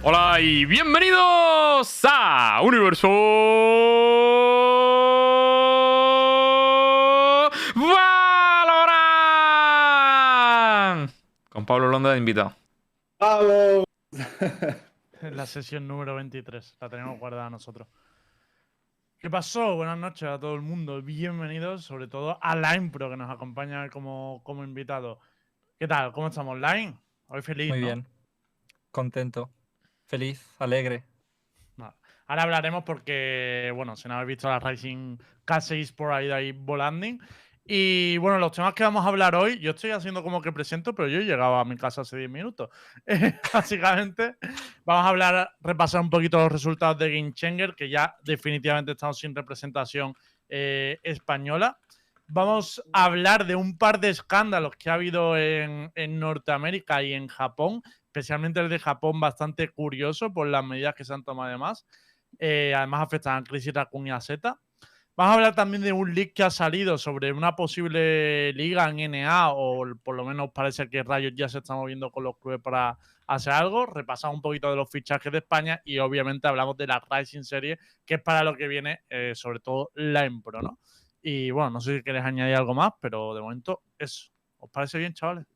Hola y bienvenidos a Universo Valorant con Pablo Londa de invitado. ¡Vamos! La sesión número 23, la tenemos guardada nosotros. ¿Qué pasó? Buenas noches a todo el mundo. Bienvenidos, sobre todo a Line Pro, que nos acompaña como, como invitado. ¿Qué tal? ¿Cómo estamos, Line? Hoy feliz. Muy ¿no? bien. Contento. Feliz, alegre. Ahora hablaremos porque, bueno, si no habéis visto la Rising K6 por ahí ahí volando. Y bueno, los temas que vamos a hablar hoy, yo estoy haciendo como que presento, pero yo he llegado a mi casa hace 10 minutos. Básicamente, vamos a hablar, repasar un poquito los resultados de Game que ya definitivamente estamos sin representación eh, española. Vamos a hablar de un par de escándalos que ha habido en Norteamérica y en Japón, especialmente el de Japón, bastante curioso por las medidas que se han tomado además. Eh, además afectan a Crisis Raccoon y a Z. Vamos a hablar también de un leak que ha salido sobre una posible liga en NA, o por lo menos parece que Rayos ya se está moviendo con los clubes para hacer algo. Repasamos un poquito de los fichajes de España y obviamente hablamos de la Rising Serie, que es para lo que viene, eh, sobre todo la Empro, ¿no? Y bueno, no sé si queréis añadir algo más, pero de momento eso. ¿Os parece bien, chavales?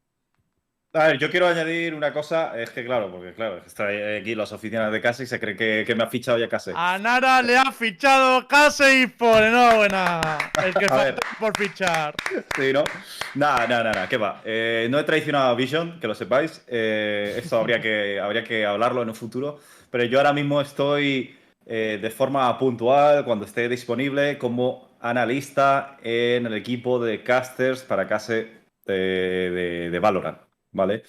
A ver, yo quiero añadir una cosa, es que claro, porque claro, está aquí las oficinas de casa y se cree que, que me ha fichado ya casi. A Nara le ha fichado Case y por enhorabuena. El que falta por fichar. Sí, ¿no? Nada, nada, nada, ¿qué va? Eh, no he traicionado a Vision, que lo sepáis. Eh, esto habría que, habría que hablarlo en un futuro. Pero yo ahora mismo estoy eh, de forma puntual, cuando esté disponible, como analista en el equipo de casters para Case de, de, de Valorant, ¿vale?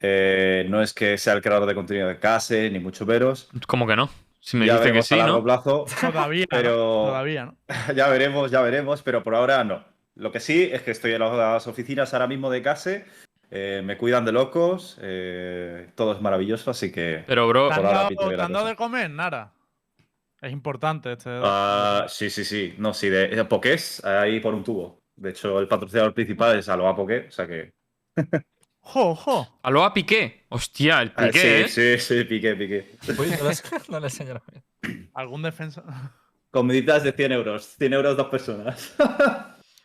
Eh, no es que sea el creador de contenido de Case, ni mucho menos. ¿Cómo que no? Si me ya dice que sí, a largo ¿no? plazo. Todavía, ¿no? Pero- Todavía, ¿no? ya veremos, ya veremos, pero por ahora no. Lo que sí es que estoy en las oficinas ahora mismo de Case, eh, me cuidan de locos, eh, todo es maravilloso, así que... Pero bro, ¿Te han, dado, de comer, Nara? Es importante este. Ah, sí, sí, sí, no, sí, de, de Pokés, ahí por un tubo. De hecho, el patrocinador principal es Aloha Poké, o sea que... ¡Jo, jo! Aloha Piqué. Hostia, el Ah, Piqué, sí, ¿eh? sí, sí, piqué, piqué. Uy, no le, no le enseño. ¿Algún defensa? Comiditas de 100 euros, 100 euros dos personas.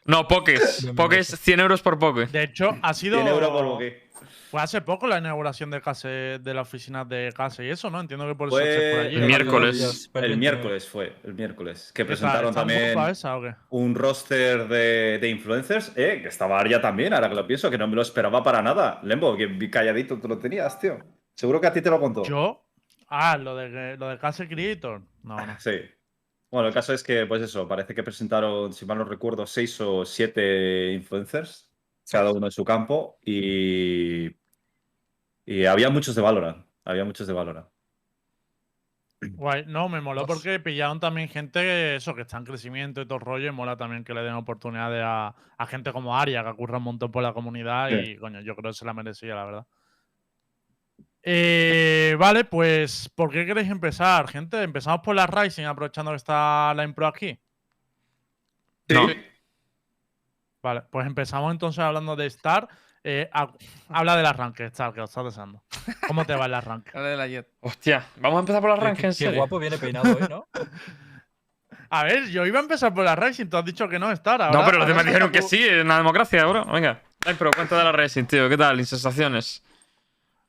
No, Pokés. Pokés, 100 euros por Poké. De hecho, ha sido. 100 euros por Poké. Fue hace poco la inauguración de Case, de la oficina de Case y eso, ¿no? Entiendo que por eso Fue por allí. el miércoles. El miércoles fue, el miércoles, que presentaron ¿Está un también... poco esa o qué? un roster de, de influencers, eh, que estaba Arya también, ahora que lo pienso, que no me lo esperaba para nada. Lembo, que calladito tú lo tenías, tío. Seguro que a ti te lo contó. Yo. Ah, lo de, lo de Case Creator. No, no. Sí. Bueno, el caso es que, pues eso, parece que presentaron, si mal no recuerdo, seis o siete influencers, cada uno en su campo, y. Y había muchos de Valorant. Había muchos de Valorant. Guay. No, me moló Dos. porque pillaron también gente que, eso, que está en crecimiento y todo el rollo. Y mola también que le den oportunidades a, a gente como Aria, que curra un montón por la comunidad. Sí. Y, coño, yo creo que se la merecía, la verdad. Eh, vale, pues, ¿por qué queréis empezar, gente? Empezamos por la Rising, aprovechando que está la Impro aquí. No. Vale, pues empezamos entonces hablando de Star. Eh, ha- habla del arranque, Star, que lo estás deseando. ¿Cómo te va el arranque? Habla de la Jet. Hostia, vamos a empezar por el Qué- arranque, qué, en qué serio. guapo viene peinado hoy, ¿no? A ver, yo iba a empezar por la Rising, tú has dicho que no, Star. ahora- No, pero los demás dijeron que sí, en la democracia, bro. Venga. Ay, pero cuenta de la Racing, tío. ¿Qué tal? Sensaciones.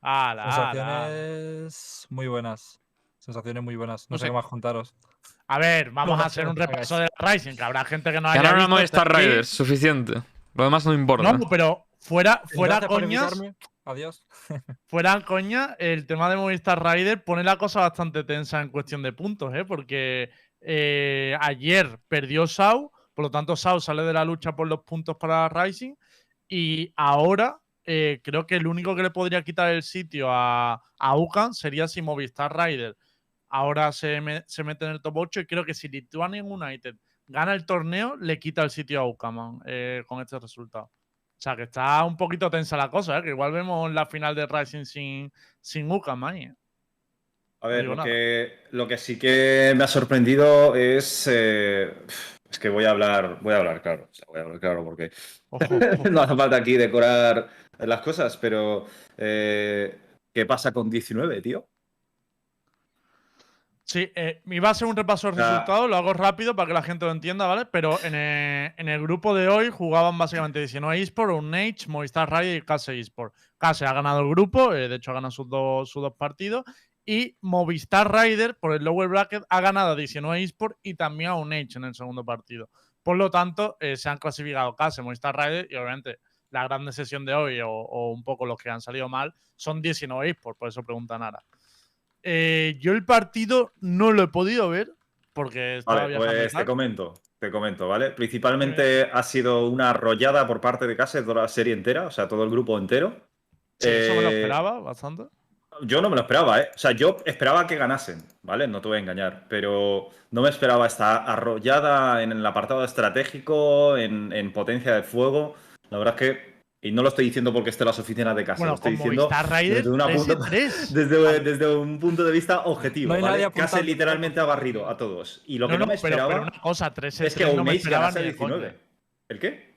Ala, ala. Sensaciones muy buenas. Sensaciones muy buenas. No, No sé sé. qué más contaros. A ver, vamos a hacer un que repaso de la Rising, que habrá gente que no haya Ganaron a visto este Movistar stream. Riders, suficiente. Lo demás no importa. No, pero fuera, fuera coñas. Adiós. fuera coña, el tema de Movistar Rider pone la cosa bastante tensa en cuestión de puntos, ¿eh? Porque eh, ayer perdió Sau, por lo tanto Sau sale de la lucha por los puntos para Rising y ahora eh, creo que el único que le podría quitar el sitio a, a Ucan sería si Movistar Rider ahora se, me- se mete en el top 8 y creo que si Lithuanian United gana el torneo, le quita el sitio a Ucaman eh, con este resultado. O sea, que está un poquito tensa la cosa, ¿eh? que igual vemos la final de Rising sin, sin Ucaman. ¿eh? A ver, lo que, lo que sí que me ha sorprendido es. es que voy a hablar, voy a hablar claro. o sea, voy a hablar claro porque Ojo, ojo. no hace falta aquí decorar las cosas, pero. ¿Qué pasa con 19, tío? Sí, eh, iba a ser un repaso de resultados, lo hago rápido para que la gente lo entienda, ¿vale? Pero en el, en el grupo de hoy jugaban básicamente 19 eSport, Unage, Movistar Raid y Case eSport. Case ha ganado el grupo, eh, de hecho ha ganado sus dos, sus dos partidos. Y Movistar Rider, por el lower bracket, ha ganado a 19 eSport y también a Unage en el segundo partido. Por lo tanto, eh, se han clasificado Case, Movistar Rider y obviamente la grande sesión de hoy o, o un poco los que han salido mal son 19 eSport, por eso pregunta Nara. Eh, yo el partido no lo he podido ver porque estaba Vale, pues te comento, te comento, ¿vale? Principalmente ha sido una arrollada por parte de Case toda la serie entera, o sea, todo el grupo entero. Sí, eso me lo Eh, esperaba bastante. Yo no me lo esperaba, ¿eh? O sea, yo esperaba que ganasen, ¿vale? No te voy a engañar, pero no me esperaba esta arrollada en el apartado estratégico, en, en potencia de fuego. La verdad es que, y no lo estoy diciendo porque esté en las oficinas de casa, Bueno, lo estoy diciendo Movistar Rider desde, una 3 punta- 3. desde, desde un punto de vista objetivo, No ¿vale? Case literalmente ha barrido a todos. Y lo que no, no, me pero, esperaba pero una cosa, 3 es que no me Unage esperaba ganase ni de coña. 19. ¿El qué?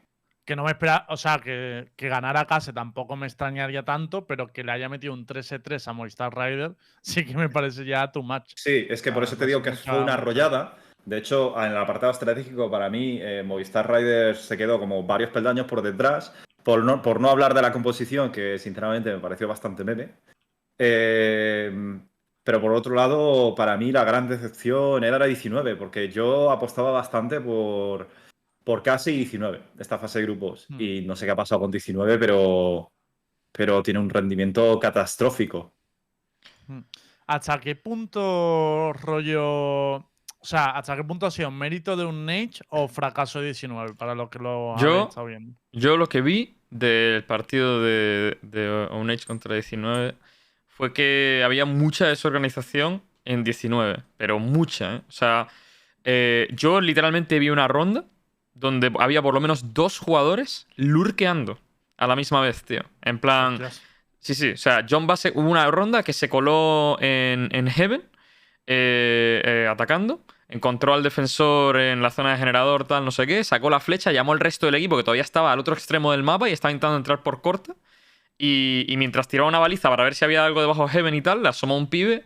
Que no me esperaba, o sea, que, que ganara Case tampoco me extrañaría tanto, pero que le haya metido un 3-3 a Movistar Rider sí que me parece ya too much. Sí, es que por Ah, eso te pues digo que mucha- fue una arrollada. De hecho, en el apartado estratégico, para mí, eh, Movistar Riders se quedó como varios peldaños por detrás. Por no, por no hablar de la composición, que sinceramente me pareció bastante meme. Eh, pero por otro lado, para mí la gran decepción era la 19, porque yo apostaba bastante por, por casi 19, esta fase de grupos. Hmm. Y no sé qué ha pasado con 19, pero, pero tiene un rendimiento catastrófico. ¿Hasta qué punto rollo. O sea, ¿hasta qué punto ha sido mérito de un Nage o fracaso de 19? Para los que lo Yo- habéis estado viendo. Yo lo que vi del partido de, de Unage contra 19 fue que había mucha desorganización en 19, pero mucha, ¿eh? O sea, eh, yo literalmente vi una ronda donde había por lo menos dos jugadores lurkeando a la misma vez, tío. En plan. Sí, sí. O sea, John Base hubo una ronda que se coló en, en Heaven eh, eh, atacando. Encontró al defensor en la zona de generador, tal, no sé qué. Sacó la flecha, llamó al resto del equipo que todavía estaba al otro extremo del mapa y estaba intentando entrar por corta. Y, mientras tiraba una baliza para ver si había algo debajo de Heaven y tal, le asomó un pibe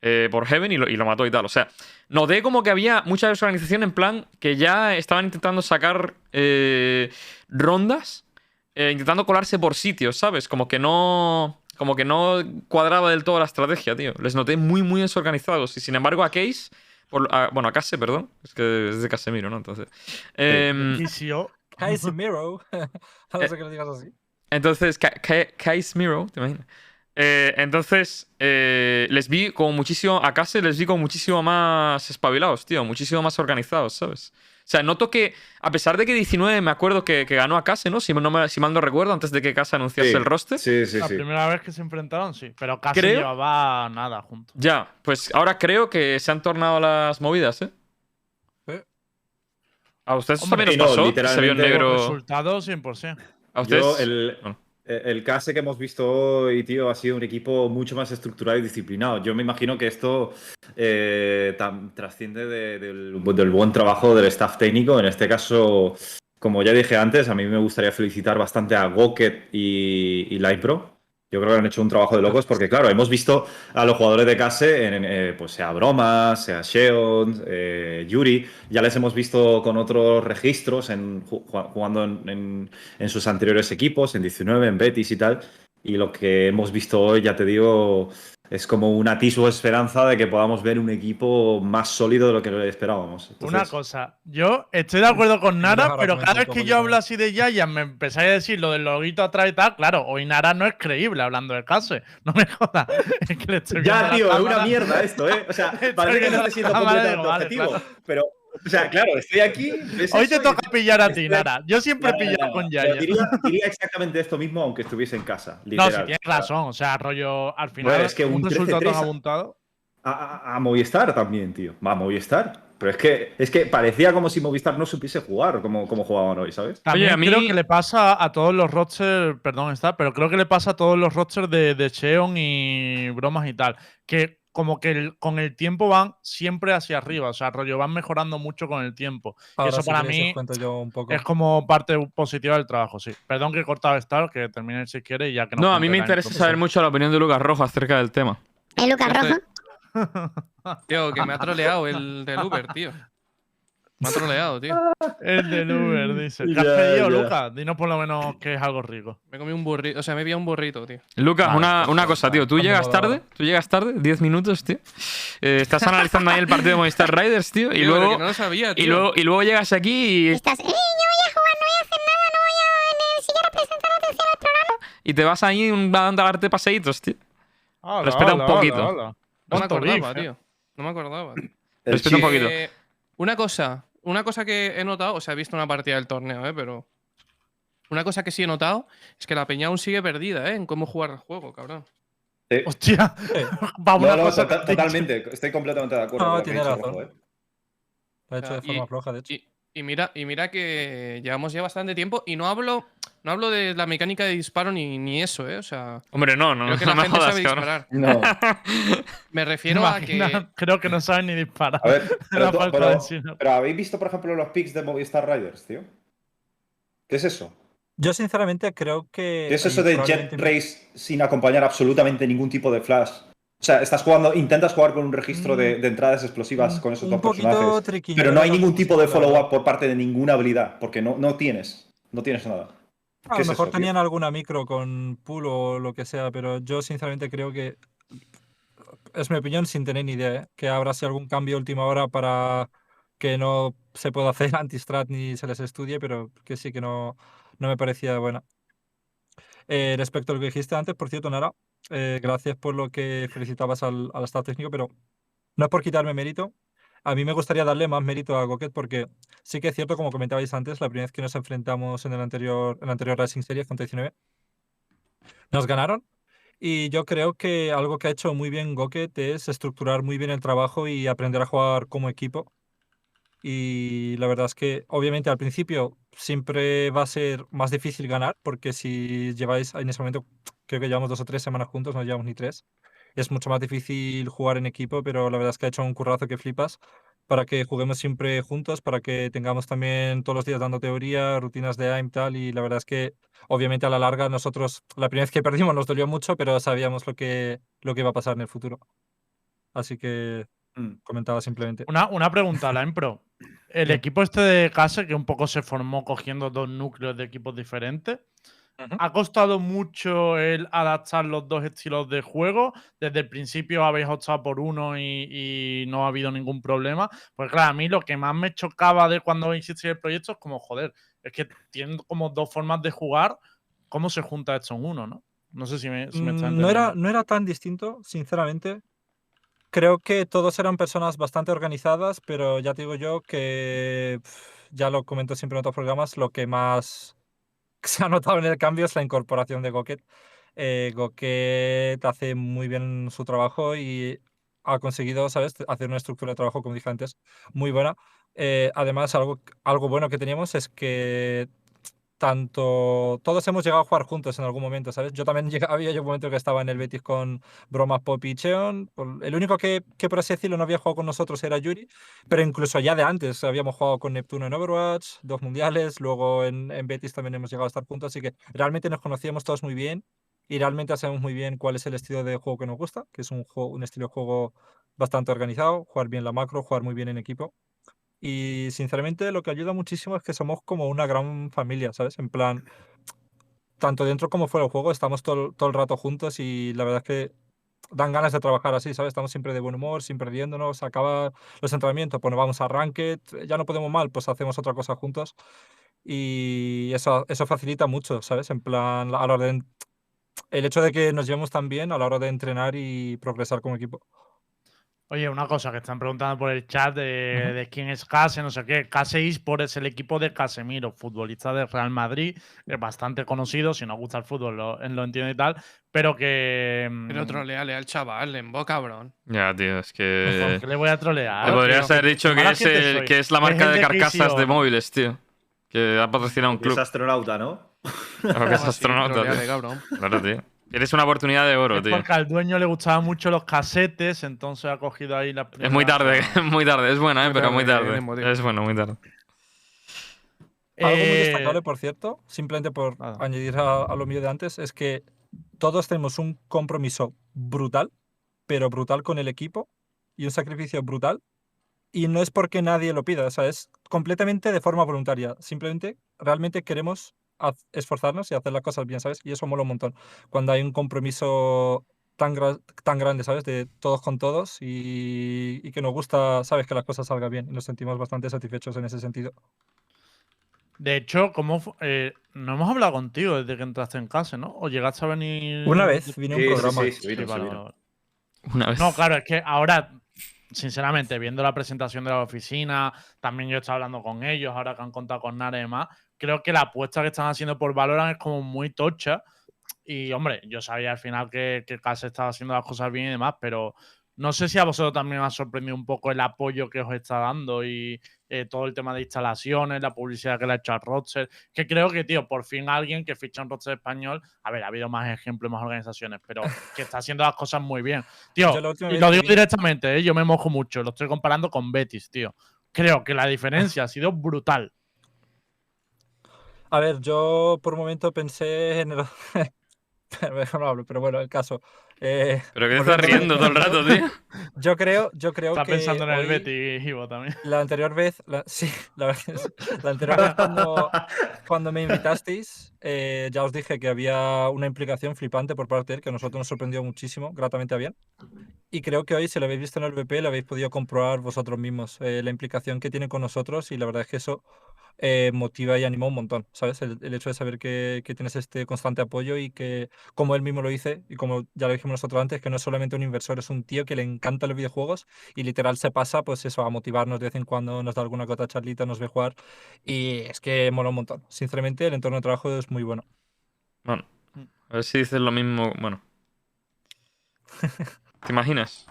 eh, por Heaven y lo, y lo mató y tal. O sea, noté como que había mucha desorganización en plan que ya estaban intentando sacar eh, rondas intentando colarse por sitios, ¿sabes? Como que no. Como que no cuadraba del todo la estrategia, tío. Les noté muy, muy desorganizados. Y sin embargo, a Case. por- a- bueno, a Case, perdón. Es que es de Casemiro, ¿no? Entonces. Casemiro. no Eh, ser que lo digas así. entonces, Ca- Ca- Casemiro, ¿te imaginas? Eh, entonces, eh, les vi como muchísimo. A Case les vi como muchísimo más espabilados, tío. Muchísimo más organizados, ¿sabes? O sea, noto que, a pesar de que 19 me acuerdo que, que ganó a Case, ¿no? Si, no me- si mal no recuerdo, antes de que Case anunciase Sí, el roster. Sí, sí, La sí. primera vez que se enfrentaron, sí. Pero casi Creo- llevaba nada juntos. Ya, pues ahora creo que se han tornado las movidas, ¿eh? ¿Eh? ¿A ustedes Hombre, también os no, pasó? Se vio en literalmente- negro. Resultados 100%. ¿A ustedes? Yo, el, Bueno. Eh, el case que hemos visto hoy, tío, ha sido un equipo mucho más estructurado y disciplinado. Yo me imagino que esto eh, trasciende de- del, del buen trabajo del staff técnico. En este caso, como ya dije antes, a mí me gustaría felicitar bastante a Goket y, y Lightpro. Yo creo que han hecho un trabajo de locos porque, claro, hemos visto a los jugadores de Case, en, eh, pues sea Broma, sea Sheon, eh, Yuri, ya les hemos visto con otros registros en, ju- ju- jugando en, en- en sus anteriores equipos, en 19, en Betis y tal. Y lo que hemos visto hoy, ya te digo, es como un atisbo de esperanza de que podamos ver un equipo más sólido de lo que esperábamos. Una cosa, yo estoy de acuerdo con Nara, pero cada vez que yo hablo así de Yaya me empezáis a decir lo del loguito atrás y tal, claro, hoy Nara no es creíble hablando de Case. No me jodas. Es que le estoy viendo Ya, tío, es una mierda esto, ¿eh? O sea, Estoy parece que no esté siendo completamente objetivo. claro. Pero, o sea, claro, estoy aquí. Hoy te y toca pillar a ti, Nara. Yo siempre he pillado con Yaya. Diría, diría exactamente esto mismo aunque estuviese en casa. No, Literal. si tienes razón. O sea, rollo, al final, Bueno, es que un resultado 13-3 tan abultado. A, a- a Movistar también, tío. Va, a Movistar. Pero es que, es que parecía como si Movistar no supiese jugar como, como jugaban hoy, ¿sabes? También a mí- creo que le pasa a todos los rosters, perdón, está, pero creo que le pasa a todos los rosters de, de Cheon y bromas y tal. Que como que el- con el tiempo van siempre hacia arriba. O sea, rollo, van mejorando mucho con el tiempo. Ahora, eso si para mí cuento yo un poco. Es como parte positiva del trabajo, sí. Perdón que he cortado Star, que termine si quiere y ya que No, a mí me interesa saber mucho la opinión de Lucas Rojo acerca del tema. ¿Es Lucas Este- Rojo? Tío, que me ha troleado el del Uber, tío. Me ha troleado, tío. El del Uber, dice. ¿Qué has pedido. Lucas? Dinos por lo menos que es algo rico. Me comí un burrito. O sea, me he pillado un burrito, tío. Lucas, una, pues, una cosa, tío. Tú llegas tarde, tú llegas tarde, 10 minutos, tío. Eh, estás analizando ahí el partido de Movistar Riders, tío. Y Tío, luego, no lo sabía, tío. y luego, y luego llegas aquí y, Estás, ¡eh! Yo voy a jugar, no voy a hacer nada, no voy a ni siquiera prestar atención al programa. y te vas ahí un- a darte paseitos, tío. Hola, Respeta un poquito. hola, hola. No me acordaba, beef, eh. tío. No me acordaba. Respeta un poquito. Una cosa, una cosa que he notado, o sea, he visto una partida del torneo, ¿eh? Pero. Una cosa que sí he notado es que la peña aún sigue perdida, ¿eh? En cómo jugar el juego, cabrón. Sí. Hostia, vamos No, una no, cosa. tota- totalmente. Estoy completamente de acuerdo No, con tiene razón. ¿eh? Lo ha hecho de forma y- floja, de hecho. Y, y mira, y mira que llevamos ya bastante tiempo y no hablo, no hablo de la mecánica de disparo ni, ni eso, ¿eh? O sea, Hombre, no, no, creo que no la me gente jodas, sabe cabrón. disparar. No. Me ¿Te refiero a que. Creo que no saben ni disparar. A ver, pero, falta pero- pero ¿habéis visto, por ejemplo, los picks de Movistar Riders, tío? ¿Qué es eso? Yo sinceramente creo que. ¿Qué es eso de Jet Race sin acompañar absolutamente ningún tipo de flash? O sea, estás jugando, intentas jugar con un registro de, de entradas explosivas con esos un dos personajes. tricky, Pero no hay ningún tipo de follow-up por parte de ninguna habilidad, porque no, no tienes. No tienes nada. A ¿Qué lo es mejor eso, tío? tenían alguna micro con pool o lo que sea, pero yo sinceramente creo que. Es mi opinión sin tener ni idea, ¿eh? que habrá sido algún cambio última hora para que no se pueda hacer anti-strat ni se les estudie, pero que sí que no, no me parecía buena. Eh, respecto a lo que dijiste antes, por cierto, Nara, eh, gracias por lo que felicitabas al, al staff técnico, pero no es por quitarme mérito. A mí me gustaría darle más mérito a Goket porque sí que es cierto, como comentabais antes, la primera vez que nos enfrentamos en el anterior, en la anterior Racing Series con 19, nos ganaron. Y yo creo que algo que ha hecho muy bien Goket es estructurar muy bien el trabajo y aprender a jugar como equipo. Y la verdad es que, obviamente, al principio siempre va a ser más difícil ganar, porque si lleváis en ese momento, creo que llevamos dos o tres semanas juntos, no llevamos ni tres, es mucho más difícil jugar en equipo, pero la verdad es que ha hecho un currazo que flipas para que juguemos siempre juntos, para que tengamos también todos los días dando teoría, rutinas de AIM tal, y la verdad es que obviamente a la larga nosotros, la primera vez que perdimos nos dolió mucho, pero sabíamos lo que, lo que iba a pasar en el futuro. Así que Mm. comentaba simplemente. Una, una pregunta, la Pro. El equipo este de casa, que un poco se formó cogiendo dos núcleos de equipos diferentes. ¿ha costado mucho el adaptar los dos estilos de juego? Desde el principio habéis optado por uno y, y no ha habido ningún problema. Pues claro, a mí lo que más me chocaba de cuando hiciste el proyecto es como, joder, es que tienen como dos formas de jugar, ¿cómo se junta esto en uno, no? No sé si me, si me está Mm, no, era, no era tan distinto, sinceramente. Creo que todos eran personas bastante organizadas, pero ya te digo yo que ya lo comento siempre en otros programas, lo que más se ha notado en el cambio es la incorporación de Goket. Eh, hace muy bien su trabajo y ha conseguido, ¿sabes?, hacer una estructura de trabajo, como dije antes, muy buena. Eh, además, algo, algo bueno que teníamos es que tanto todos hemos llegado a jugar juntos en algún momento, ¿sabes? Yo también había yo un momento que estaba en el Betis con Bromas, Pop y Cheon. El único que, que, por así decirlo, no había jugado con nosotros era Yuri, pero incluso ya de antes habíamos jugado con Neptuno en Overwatch, dos mundiales, luego en, en Betis también hemos llegado a estar juntos, así que realmente nos conocíamos todos muy bien y realmente sabemos muy bien cuál es el estilo de juego que nos gusta, que es un, juego, un estilo de juego bastante organizado, jugar bien la macro, jugar muy bien en equipo. Y sinceramente lo que ayuda muchísimo es que somos como una gran familia, ¿sabes? En plan, tanto dentro como fuera del juego estamos todo, todo el rato juntos y la verdad es que dan ganas de trabajar así, ¿sabes? Estamos siempre de buen humor, siempre riéndonos, acaba los entrenamientos, pues nos vamos a Ranked, ya no podemos mal, pues hacemos otra cosa juntos y eso, eso facilita mucho, ¿sabes? En plan, a la hora de... El hecho de que nos llevemos tan bien a la hora de entrenar y progresar como equipo. Oye, una cosa que están preguntando por el chat de, quién es Case, no sé qué. Case Esport es el equipo de Casemiro, futbolista de Real Madrid, es bastante conocido, si no gusta el fútbol lo, lo entiendo y tal, pero que... Pero mm, troleale al chaval, en boca, cabrón. Ya, tío, es ¿por que. qué le voy a trolear? Le podrías tío? haber dicho que es, gente el- soy. que es la marca de carcasas de móviles, tío. Que ha patrocinado un Y es club. astronauta, ¿no? Claro que es Ah, sí, astronauta, troleale, tío. cabrón. Claro, tío. Eres una oportunidad de oro, Es tío. porque al dueño le gustaban mucho los casetes, entonces ha cogido ahí la Es muy tarde, muy tarde. Es buena, eh, pero muy tarde. Es bueno, muy tarde. Algo muy Eh, destacable, por cierto, simplemente por nada. añadir a, a lo mío de antes, es que todos tenemos un compromiso brutal, pero brutal con el equipo. y un sacrificio brutal. Y no es porque nadie lo pida, o sea, es completamente de forma voluntaria. Simplemente, realmente queremos esforzarnos y hacer las cosas bien, ¿sabes? Y eso mola un montón. Cuando hay un compromiso tan, gra- tan grande, ¿sabes? De todos con todos y, y que nos gusta, ¿sabes? Que las cosas salgan bien y nos sentimos bastante satisfechos en ese sentido. De hecho, ¿cómo fu- eh, no hemos hablado contigo desde que entraste en casa, ¿no? ¿O llegaste a venir? Una vez vine a un Sí, sí, programa. sí, vino, Sí, vino. vale. Una vez. No, claro, es que ahora, sinceramente, viendo la presentación de la oficina, también yo he estado hablando con ellos, ahora que han contado con Nare y demás, creo que la apuesta que están haciendo por Valorant es como muy tocha. Y, hombre, yo sabía al final que, que Case estaba haciendo las cosas bien y demás, pero no sé si a vosotros también os ha sorprendido un poco el apoyo que os está dando y eh, todo el tema de instalaciones, la publicidad que le ha hecho al roster. Que creo que, tío, por fin alguien que ficha un roster español, a ver, ha habido más ejemplos, más organizaciones, pero que está haciendo las cosas muy bien. Tío, y lo digo vi- directamente, ¿eh? yo me mojo mucho, lo estoy comparando con Betis, tío. Creo que la diferencia ha sido brutal. A ver, yo por un momento pensé en el... Pero mejor no hablo, pero bueno, el caso. Eh, Pero que te estás a- riendo todo el rato, tío. Yo creo, yo creo Está que pensando en el Betis, Ivo, también. La anterior vez, la- sí, la, verdad es- la anterior vez cuando, cuando me invitasteis, eh, ya os dije que había una implicación flipante por parte de él, que a nosotros nos sorprendió muchísimo, gratamente a bien. Y creo que hoy, si lo habéis visto en el VP, lo habéis podido comprobar vosotros mismos, eh, la implicación que tiene con nosotros, y la verdad es que eso eh, motiva y anima un montón, ¿sabes? El, el hecho de saber que, que tienes este constante apoyo y que, como él mismo lo dice, y como ya lo dijimos nosotros antes, que no es solamente un inversor, es un tío que le encantan los videojuegos y literal se pasa, pues eso, a motivarnos de vez en cuando, nos da alguna otra charlita, nos ve jugar y es que mola un montón. Sinceramente, el entorno de trabajo es muy bueno. Bueno, a ver si dices lo mismo. Bueno. ¿Te imaginas?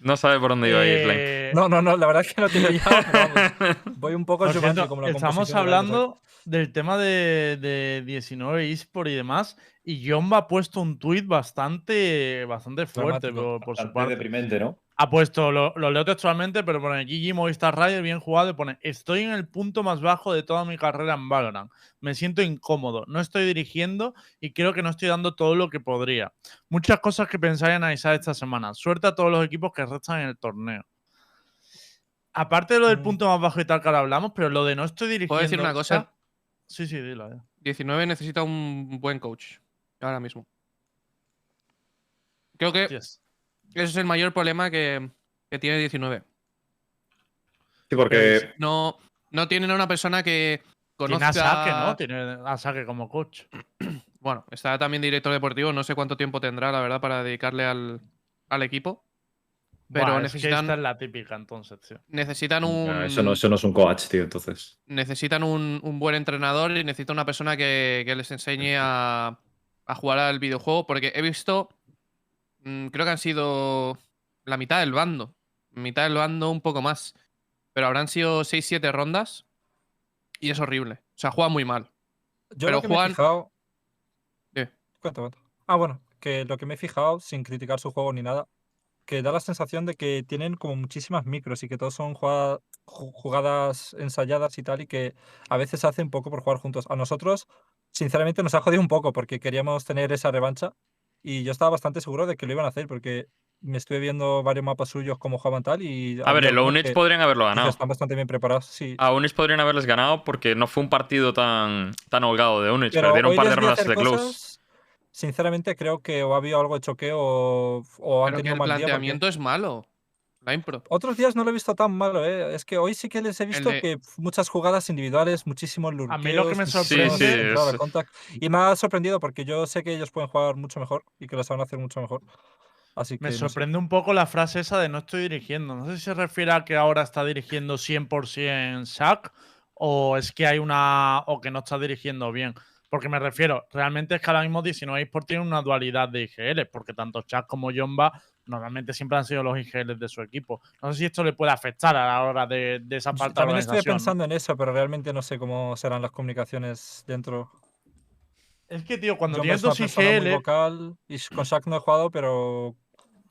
No sabe por dónde iba a ir. Eh, No, no, no, la verdad es que no tengo ya, vamos, voy un poco cierto, como la estamos de hablando del tema de, de 19 eSport y demás, y Jomba ha puesto un tuit bastante, bastante fuerte Dramático. por, por su parte. deprimente, ¿no? Ha puesto, lo, lo leo textualmente, pero pone GG Movistar Rider, bien jugado, y pone, estoy en el punto más bajo de toda mi carrera en Valorant. Me siento incómodo, no estoy dirigiendo y creo que no estoy dando todo lo que podría. Muchas cosas que pensar y analizar esta semana. Suerte a todos los equipos que restan en el torneo. Aparte de lo del Mm. punto más bajo y tal que ahora hablamos, pero lo de no estoy dirigiendo... ¿Puedo decir una cosa? Sí, sí, dilo. eh. 19 necesita un buen coach. Ahora mismo. Creo que ese es el mayor problema que, que tiene 19. Sí, porque No, no tienen a una persona que Tiene conozca. a Saque, ¿no? Tiene a como coach. Bueno, está también director deportivo. No sé cuánto tiempo tendrá, la verdad, para dedicarle al, al equipo. Pero Buah, es que necesitan- esta es la típica, entonces, tío. Necesitan un. Eso, no, eso no es un coach, tío, entonces. necesitan un, un buen entrenador y necesitan una persona que, que les enseñe a, a jugar al videojuego. Porque he visto, mm, creo que han sido la mitad del bando. Mitad del bando, un poco más. Pero habrán sido 6-7 rondas y es horrible. O sea, juega muy mal. Yo Pero lo que me he fijado... ¿Qué? Cuenta, cuenta. Ah, bueno, que lo que me he fijado, sin criticar su juego ni nada, que da la sensación de que tienen como muchísimas micros y que todos son jugada- ju- jugadas ensayadas y tal, y que a veces se hace un poco por jugar juntos. A nosotros, sinceramente, nos ha jodido un poco porque queríamos tener esa revancha y yo estaba bastante seguro de que lo iban a hacer porque me estuve viendo varios mapas suyos como jugaban tal y... A ver, el que podrían haberlo ganado. Están bastante bien preparados, sí. A Ownage podrían haberles ganado porque no fue un partido tan, tan holgado de. Pero Perdieron un hoy par de rondas de close. cosas, Sinceramente, creo que o ha habido algo de choqueo o, o han Pero que tenido el mal día. porque planteamiento es malo. La impro. Otros días no lo he visto tan malo, ¿eh? Es que hoy sí que les he visto de- que muchas jugadas individuales, muchísimos lurkeos. A mí lo que me sorprende- Sí, sí, es- contact, Y me ha sorprendido porque yo sé que ellos pueden jugar mucho mejor y que lo saben hacer mucho mejor. Así que. Me no sé. sorprende un poco la frase esa de no estoy dirigiendo. No sé si se refiere a que ahora está dirigiendo 100% Shaq o es que hay una. o que no está dirigiendo bien. Porque me refiero, realmente es que ahora mismo 19 eSports tiene una dualidad de IGL, porque tanto Shaq como Jomba normalmente siempre han sido los IGLs de su equipo. No sé si esto le puede afectar a la hora de, de esa Yo falta de También estoy pensando en eso, pero realmente no sé cómo serán las comunicaciones dentro. Es que, tío, cuando Yo tienes dos IGL, vocal y con Shaq no he jugado, pero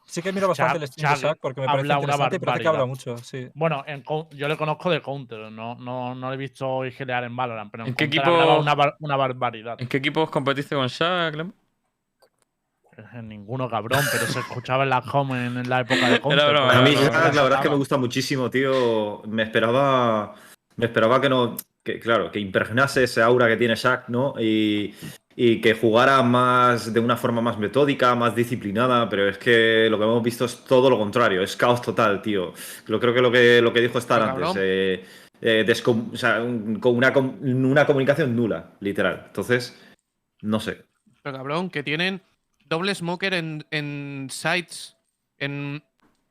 sí que miro bastante el stream de Shaq porque me parece habla una interesante y parece que habla barbaridad. mucho, sí. Bueno, en yo le conozco de Counter, no, no, no le he visto IGLear en Valorant, pero en, ¿En qué equipo- una, una barbaridad. ¿En qué equipos competiste con Shaq, Lem? Ninguno, cabrón, pero se escuchaba en la home en, en la época de Counter. broma, A mí, la verdad es que me gusta muchísimo, tío. Me esperaba. Me esperaba que no. Que, claro, que impregnase ese aura que tiene Shaq, ¿no? Y, y que jugara más de una forma más metódica, más disciplinada, pero es que lo que hemos visto es todo lo contrario, es caos total, tío. Lo creo que lo que, lo que dijo Star antes, eh, eh, o sea, un- con una, com- una comunicación nula, literal. Entonces, no sé. Pero cabrón, que tienen doble smoker en, en sites. En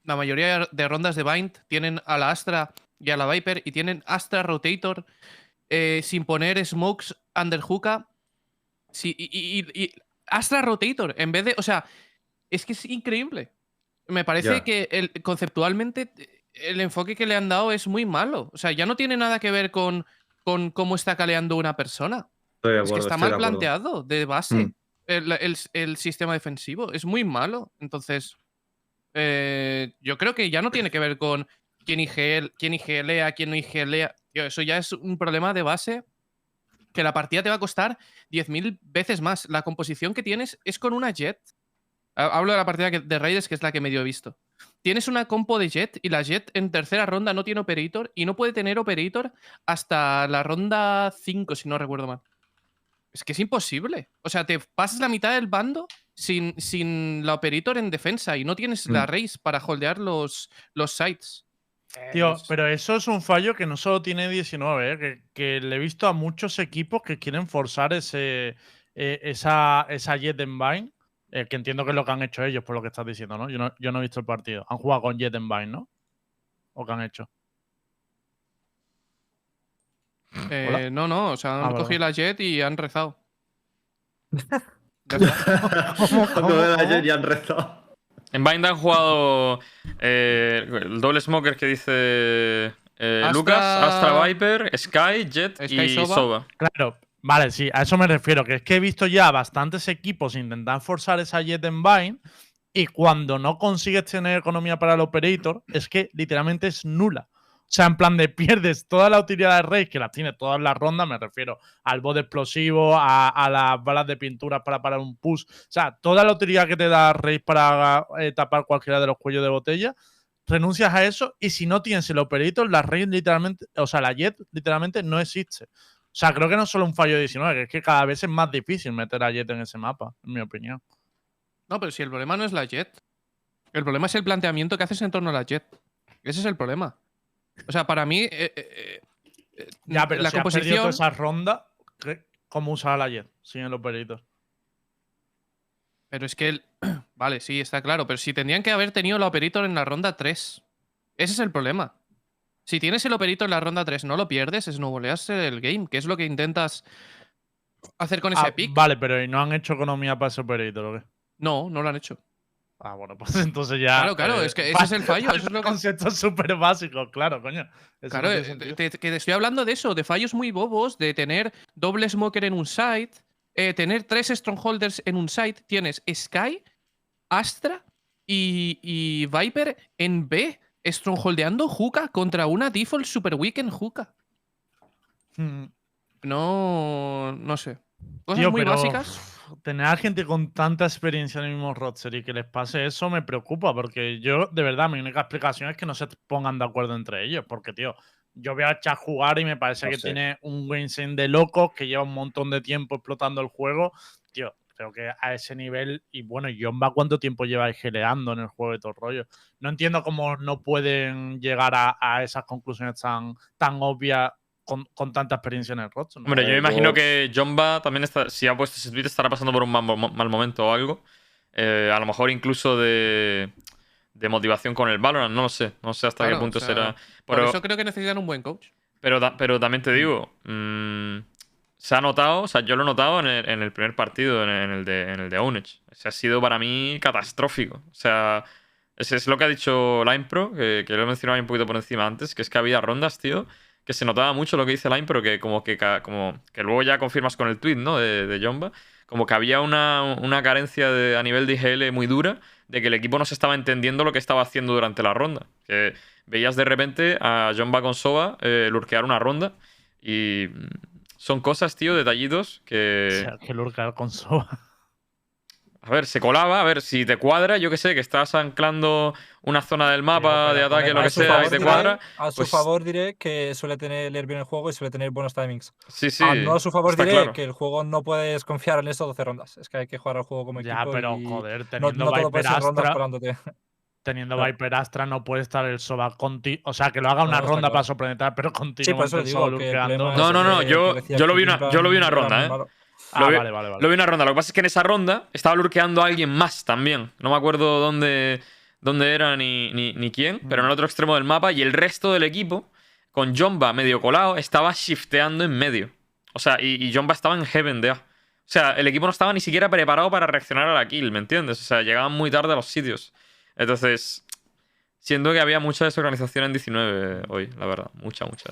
la mayoría de rondas de Bind tienen a la Astra y a la Viper y tienen Astra Rotator eh, sin poner smokes under hookah. Sí, y, y- y- y Astra Rotator en vez de. O sea, es que es increíble. Me parece que el, conceptualmente el enfoque que le han dado es muy malo. O sea, ya no tiene nada que ver con, con cómo está caleando una persona. Estoy Es que está mal de planteado de base Mm. El, el- sistema defensivo. Es muy malo. Entonces, eh, yo creo que ya no tiene que ver con quién, IGL, quién IGLea, quién no IGLea. Eso ya es un problema de base que la partida te va a costar 10.000 veces más. La composición que tienes es con una Jet. Ha- Hablo de la partida de Raiders, que es la que medio he visto. Tienes una compo de Jet y la Jet en tercera ronda no tiene Operator y no puede tener Operator hasta la ronda 5, si no recuerdo mal. Es que es imposible. O sea, te pasas la mitad del bando sin, sin la Operator en defensa y no tienes la Mm. race para holdear los, los sites. Tío, Es- pero eso es un fallo que no solo tiene 19, ¿eh? que, que le he visto a muchos equipos que quieren forzar ese, eh, esa, esa Jet Vine, eh, que entiendo que es lo que han hecho ellos, por lo que estás diciendo, ¿no? Yo no, yo no he visto el partido. Han jugado con Jet en Vine, ¿no? ¿O qué han hecho? Eh, no, no, o sea, han Ah, vale, cogido la jet y han rezado. Cómo? ayer ya han rezado. En Bind han jugado eh, el doble smoker que dice eh, Astra- Lucas, Astra Viper, Sky, Jet Sky, y. Sova. Claro, vale, sí, a eso me refiero, que es que he visto ya bastantes equipos intentar forzar esa Jet en Vine y cuando no consigues tener economía para el operator, es que literalmente es nula. O sea, en plan de pierdes toda la utilidad de Rey, que las tiene todas las rondas, me refiero al bot explosivo, a, las balas de pintura para parar un push. O sea, toda la utilidad que te da Rey para eh, tapar cualquiera de los cuellos de botella, renuncias a eso y si no tienes el operator, la Rey literalmente, o sea, la Jet literalmente no existe. O sea, creo que no es solo un fallo de 19, que es que cada vez es más difícil meter a Jet en ese mapa, en mi opinión. No, pero si el problema no es la jet. El problema es el planteamiento que haces en torno a la jet. Ese es el problema. O sea, para mí. eh, eh, eh, Ya, pero la si has composición. toda esa ronda, ¿qué- ¿cómo usar a la Jet sin el operator? Pero es que. el- Vale, sí, está claro. Pero si tendrían que haber tenido el operator en la ronda 3. Ese es el problema. Si tienes el operator en la ronda 3, no lo pierdes, es no el game, que es lo que intentas hacer con ese Ah, pick. vale, pero ¿y no han hecho economía para ese operator o qué? No, no lo han hecho. Ah, bueno, pues entonces ya. Claro, claro, es que ese es el fallo, eso es lo Conceptos súper básicos, claro, coño. Claro, no eh, te, que te estoy hablando de eso, de fallos muy bobos, de tener doble smoker en un site, eh, tener tres strongholders en un site. Tienes Sky, Astra y, y Viper en B, strongholdeando Hookah contra una default super weak en Hookah. Mm, No, no sé. Cosas tío, muy pero, básicas. Tener a gente con tanta experiencia en el mismo roster y que les pase eso me preocupa, porque yo, de verdad, mi única explicación es que no se pongan de acuerdo entre ellos, porque, tío, yo veo a Chad jugar y me parece No que sé. tiene un Winston de locos que lleva un montón de tiempo explotando el juego. Tío, creo que a ese nivel, y bueno, Yomba, ¿cuánto tiempo lleva geleando en el juego de todo el rollo? No entiendo cómo no pueden llegar a, a esas conclusiones tan, tan obvias con, con tanta experiencia en el roster. ¿no? Hombre, yo Eh, imagino que Jomba también está, si ha puesto ese tweet estará pasando por un mal, mo- mal momento o algo. Eh, a lo mejor incluso de, de motivación con el Valorant, no lo sé. No sé hasta Claro, qué punto o sea, será. Por Pero, eso creo que necesitan un buen coach. pero, pero también te digo, mm, se ha notado, o sea, yo lo he notado en el, en el primer partido, en el, en el de, en el de Ownage. Ese ha sido para mí catastrófico. O sea, ese es lo que ha dicho Line Pro, que, que lo he mencionado ahí un poquito por encima antes, que es que había rondas, tío, que se notaba mucho lo que dice Line, pero que como que, como que luego ya confirmas con el tweet, ¿no? De, de Jomba, como que había una, una carencia de, a nivel de IGL muy dura de que el equipo no se estaba entendiendo lo que estaba haciendo durante la ronda. Que veías de repente a Jomba con Soba eh, lurkear una ronda y mm, son cosas, tío, detallitos O que... sea, que lurcar con Soba. A ver, se colaba, a ver, si te cuadra, yo que sé, que estás anclando una zona del mapa pero, de ataque, lo que sea, y te diré- cuadra. A su pues- favor diré que suele tener leer bien el juego y suele tener buenos timings. Sí, sí. Ah, no a su favor diré claro. que el juego no puedes confiar en eso 12 rondas. Es que hay que jugar al juego como equipo. Ya, pero y joder, teniendo no Viper Astra, colándote. teniendo Claro. Viper Astra no puede estar el Soba conti, o sea, que lo haga una no, ronda claro. para sorprender, pero Sí, continuamente eso el digo que el No, no, no, yo- yo lo vi una- yo lo vi una ronda, ¿eh? Ah, Lo vi- vale, vale, vale. Lo vi en una ronda. Lo que pasa es que en esa ronda estaba lurkeando alguien más también. No me acuerdo dónde, dónde era ni, ni, ni quién, pero en el otro extremo del mapa. Y el resto del equipo, con Jomba medio colado, estaba shifteando en medio. O sea, y, y Jomba estaba en Heaven de A. O sea, el equipo no estaba ni siquiera preparado para reaccionar a la kill, ¿me entiendes? O sea, llegaban muy tarde a los sitios. Entonces, siento que había mucha desorganización en 19 hoy, la verdad. Mucha, mucha.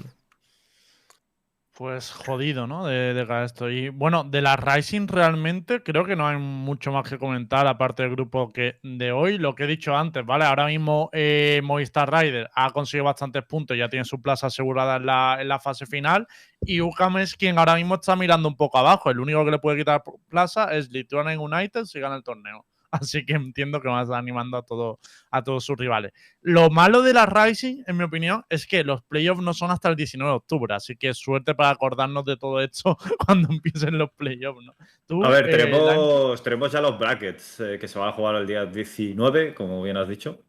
Pues jodido, ¿no? De, de esto. Y bueno, de la Rising realmente creo que no hay mucho más que comentar aparte del grupo que de hoy. Lo que he dicho antes, ¿vale? Ahora mismo eh, Movistar Rider ha conseguido bastantes puntos, ya tiene su plaza asegurada en la, en la fase final. Y UCAM es quien ahora mismo está mirando un poco abajo. El único que le puede quitar plaza es Lithuanian United si gana el torneo. Así que entiendo que van a estar animando a, todo, a todos sus rivales. Lo malo de la Rising, en mi opinión, es que los playoffs no son hasta el 19 de octubre, así que suerte para acordarnos de todo esto cuando empiecen los playoffs, ¿no? Tú, A ver, eh, tenemos, tenemos ya los brackets eh, que se van a jugar el día 19, como bien has dicho.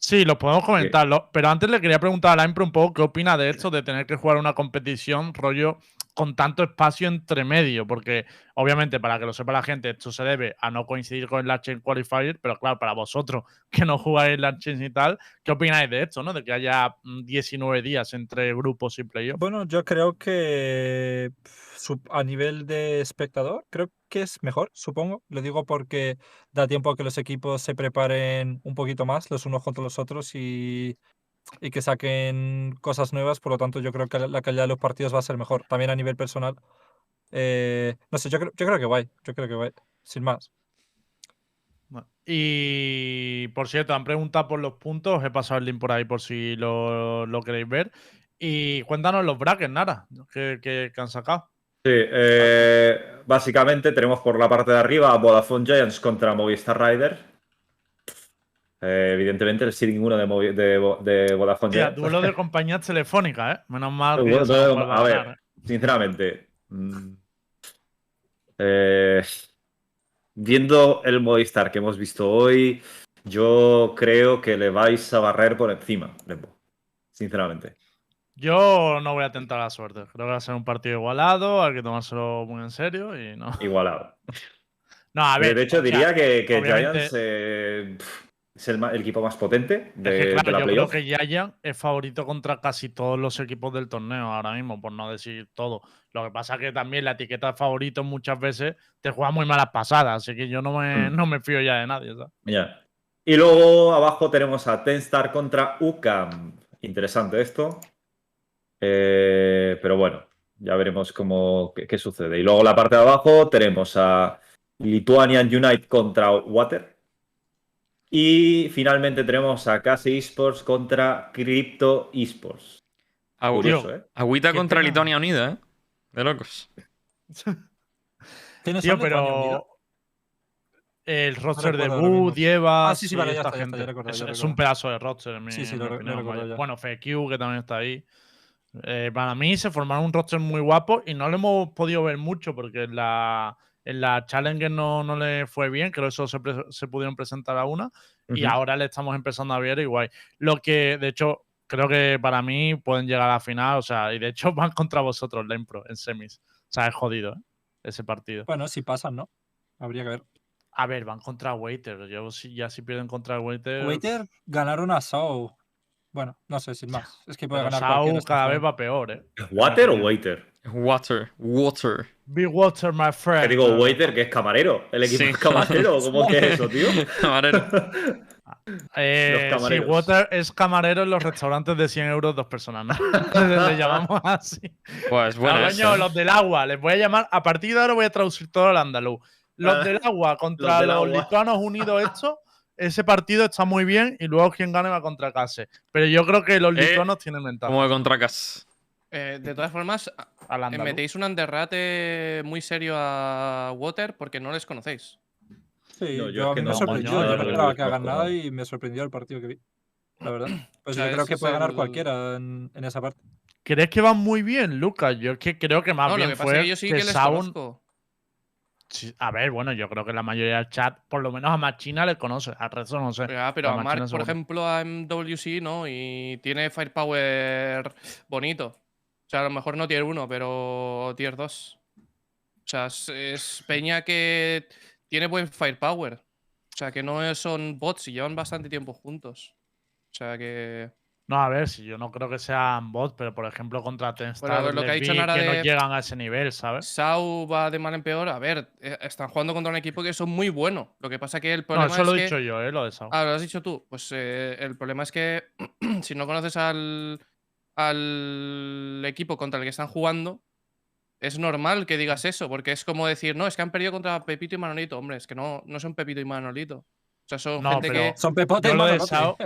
Sí, los podemos comentar, lo- pero antes le quería preguntar a Lime un poco qué opina de esto de tener que jugar una competición rollo con tanto espacio entre medio, porque obviamente para que lo sepa la gente, esto se debe a no coincidir con el Chance Qualifier, pero claro, para vosotros que no jugáis el Chance y tal, ¿qué opináis de esto, no? De que haya mm, 19 días entre grupos y playoffs. Bueno, yo creo que a nivel de espectador, creo que es mejor, supongo. Lo digo porque da tiempo a que los equipos se preparen un poquito más los unos contra los otros y, y que saquen cosas nuevas. Por lo tanto, yo creo que la- calidad de los partidos va a ser mejor. También a nivel personal. eh, no sé, yo creo, yo creo que guay. Yo creo que guay. Sin más. Y por cierto, han preguntado por los puntos. Os he pasado el link por ahí por si lo, lo queréis ver. Y cuéntanos los brackets, Nara, que, que- que han sacado. Sí, eh, básicamente tenemos por la parte de arriba a Vodafone Giants contra Movistar Rider. Eh, evidentemente, el seeding 1 de, Movi- de, de Vodafone duelo de compañías telefónicas, ¿eh? Menos mal. que de- a ver. ganar, ¿eh? Sinceramente, mm, eh, viendo el Movistar que hemos visto hoy, yo creo que le vais a barrer por encima. Sinceramente. Yo no voy a tentar la suerte. Creo que va a ser un partido igualado, hay que tomárselo muy en serio y no. Igualado. No, a ver. de hecho, diría que, que obviamente- Giants eh, es el, equipo más potente de, Es que, de claro, la yo creo playoff. que Giant es favorito contra casi todos los equipos del torneo ahora mismo, por no decir todo. Lo que pasa es que también la etiqueta de favorito muchas veces te juega muy malas pasadas, así que yo no me, Mm. no me fío ya de nadie. ¿sabes? Ya. Y luego abajo tenemos a Tenstar contra UCAM. Interesante esto. Eh, pero bueno, ya veremos cómo, qué, qué sucede. Y luego la parte de abajo tenemos a Lithuanian Unite contra Water. Y finalmente tenemos a Case Esports contra Crypto Esports. Agu- Curioso, ¿eh? Agüita contra pena. Lituania Unida, ¿eh? De locos. ¿Quiénes Tío, pero. El roster de mismo. Dieva. Ah, sí, sí, vale, ya está, ya está, ya recuerdo, es, un pedazo de roster, en mi, Sí, sí, en lo mi re- lo opinión, recuerdo vaya. ya. Bueno, FQ, que también está ahí. Eh, para mí se formaron un roster muy guapo y no lo hemos podido ver mucho porque la, en la Challenger no, no le fue bien, creo que solo se, se pudieron presentar a una y ahora le estamos empezando a ver y guay. Lo que, de hecho, creo que para mí pueden llegar a la final, o sea, y de hecho van contra vosotros, Lempro, en semis. O sea, es jodido, ¿eh? Ese partido. Bueno, si pasan, ¿no? Habría que ver. A ver, van contra Waiter. Yo si, ya si pierden contra Waiter. Waiter ganaron a Sao. Bueno, no sé, sin más. Es que puede pero ganar esta cada vez va peor, ¿eh? ¿Water o Waiter? Water, water. Big Water, my friend. Que digo Waiter, que es camarero. El equipo Sí. es camarero. ¿Cómo que es eso, tío? Camarero. Eh, sí. Water es camarero en los restaurantes de 100 euros dos personas, ¿no? Le llamamos así. Pues Ah, bueno. coño, los del agua. Les voy a llamar. A partir de ahora voy a traducir todo al andaluz. Los Ah, del agua contra los los, del agua. lituanos unidos, esto. Ese partido está muy bien y luego quien gane va contra Case. Pero yo creo que los Eh, lituanos tienen ventaja. Como de contracas. Eh, de todas formas, eh, metéis un underrate muy serio a Water porque no les conocéis. Sí, No, yo yo, es a que mí me no, sorprendió. coño, yo no esperaba que hagan nada y me sorprendió el partido que vi. La verdad. Pues sea, yo creo que puede ganar el- cualquiera en, en esa parte. ¿Crees que van muy bien, Lucas? Yo es que creo que más No, lo bien que pasa fue es que yo sí que les Sound- A ver, bueno, yo creo que la mayoría del chat, por lo menos a Machina le conoce, al resto no sé. Ya, pero a a Machina Mark, por ejemplo, a MWC, ¿no? Y tiene Firepower bonito. O sea, a lo mejor no tier 1, pero tier 2. O sea, es, es Peña que tiene buen Firepower. O sea, que no son bots y llevan bastante tiempo juntos. O sea, que. No, a ver, si yo no creo que sean bots, pero por ejemplo contra Tenstar lo que ha dicho Nara que no llegan a ese nivel, ¿sabes? Sau va de mal en peor. A ver, eh, están jugando contra un equipo que son muy bueno. Lo que pasa que el No, problema eso lo es he que. dicho yo, ¿eh? Lo de Sao. Ah, lo has dicho tú. Pues eh, el problema es que si no conoces al, al equipo contra el que están jugando, es normal que digas eso, porque es como decir, no, es que han perdido contra Pepito y Manolito. Hombre, es que no, no son Pepito y Manolito. O sea, son No, gente pero- que. Son Pepote y lo de Manolote. Sao-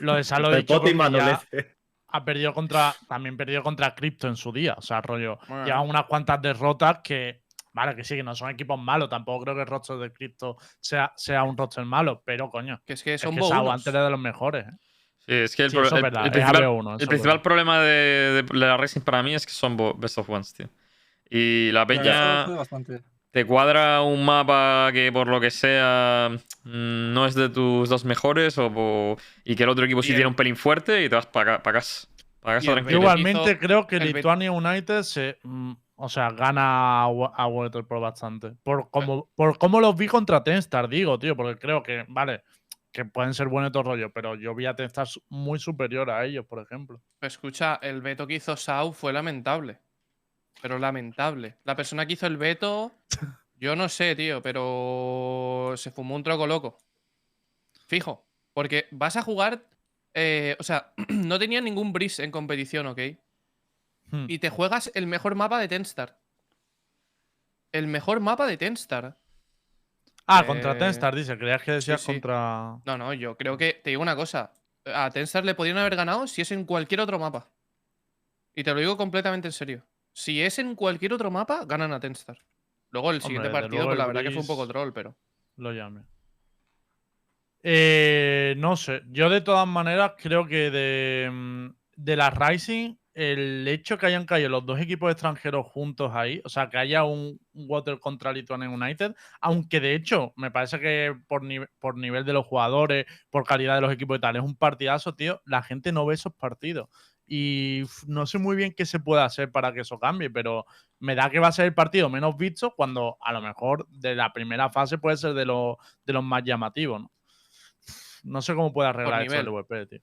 Lo de Sao lo he dicho Pepote y Manolete. ha perdido contra. También perdió contra Crypto en su día. O sea, rollo. Bueno. Llevan unas cuantas derrotas que. Vale, que sí, que no son equipos malos. Tampoco creo que el roster de Crypto sea, sea un roster malo, pero coño. Que es que Es son que Bo Sao antes era de los mejores. ¿eh? Sí, es que el, Sí, pro- el- verdad, el es principal, AB1, eso el es principal problema de, de la Racing para mí es que son best of ones, tío. Y la peña te cuadra un mapa que por lo que sea mm, no es de tus dos mejores o, y que el otro equipo sí el- tiene un pelín fuerte y te vas para casa. Para Y casa el tranquilo. Yo Igualmente creo que el Lituania United se. mm, o sea, gana a, a por bastante. Por como, por cómo los vi contra Tenstar, digo, tío, porque creo que, vale, que pueden ser buenos todo rollo, pero yo vi a Tenstar su- muy superior a ellos, por ejemplo. Escucha, el veto que hizo Sau fue lamentable. Pero lamentable. La persona que hizo el veto, yo no sé, tío, pero se fumó un troco loco. Fijo. Porque vas a jugar. eh, o sea, no tenía ningún breeze en competición, ¿ok? Hmm. Y te juegas el mejor mapa de Tenstar. El mejor mapa de Tenstar. Ah, contra Eh, Tenstar, dice. Creías que decías sí. contra. No, no, yo creo que. Te digo una cosa. A Tenstar le podrían haber ganado si es en cualquier otro mapa. Y te lo digo completamente en serio. Si es en cualquier otro mapa, ganan a Tenstar. Luego el siguiente partido, pues la verdad que fue un poco troll, pero. Lo llame. Eh, no sé. Yo de todas maneras creo que de, mm, de la Rising, el hecho que hayan caído los dos equipos extranjeros juntos ahí, o sea, que haya un Water contra Lithuania United, aunque de hecho me parece que por, nive- por nivel de los jugadores, por calidad de los equipos y tal, es un partidazo, tío, la gente no ve esos partidos. Y no sé muy bien qué se puede hacer para que eso cambie, pero me da que va a ser el partido menos visto cuando a lo mejor de la primera fase puede ser de, los de los más llamativos, ¿no? No sé cómo puede arreglar esto el. VP, tío.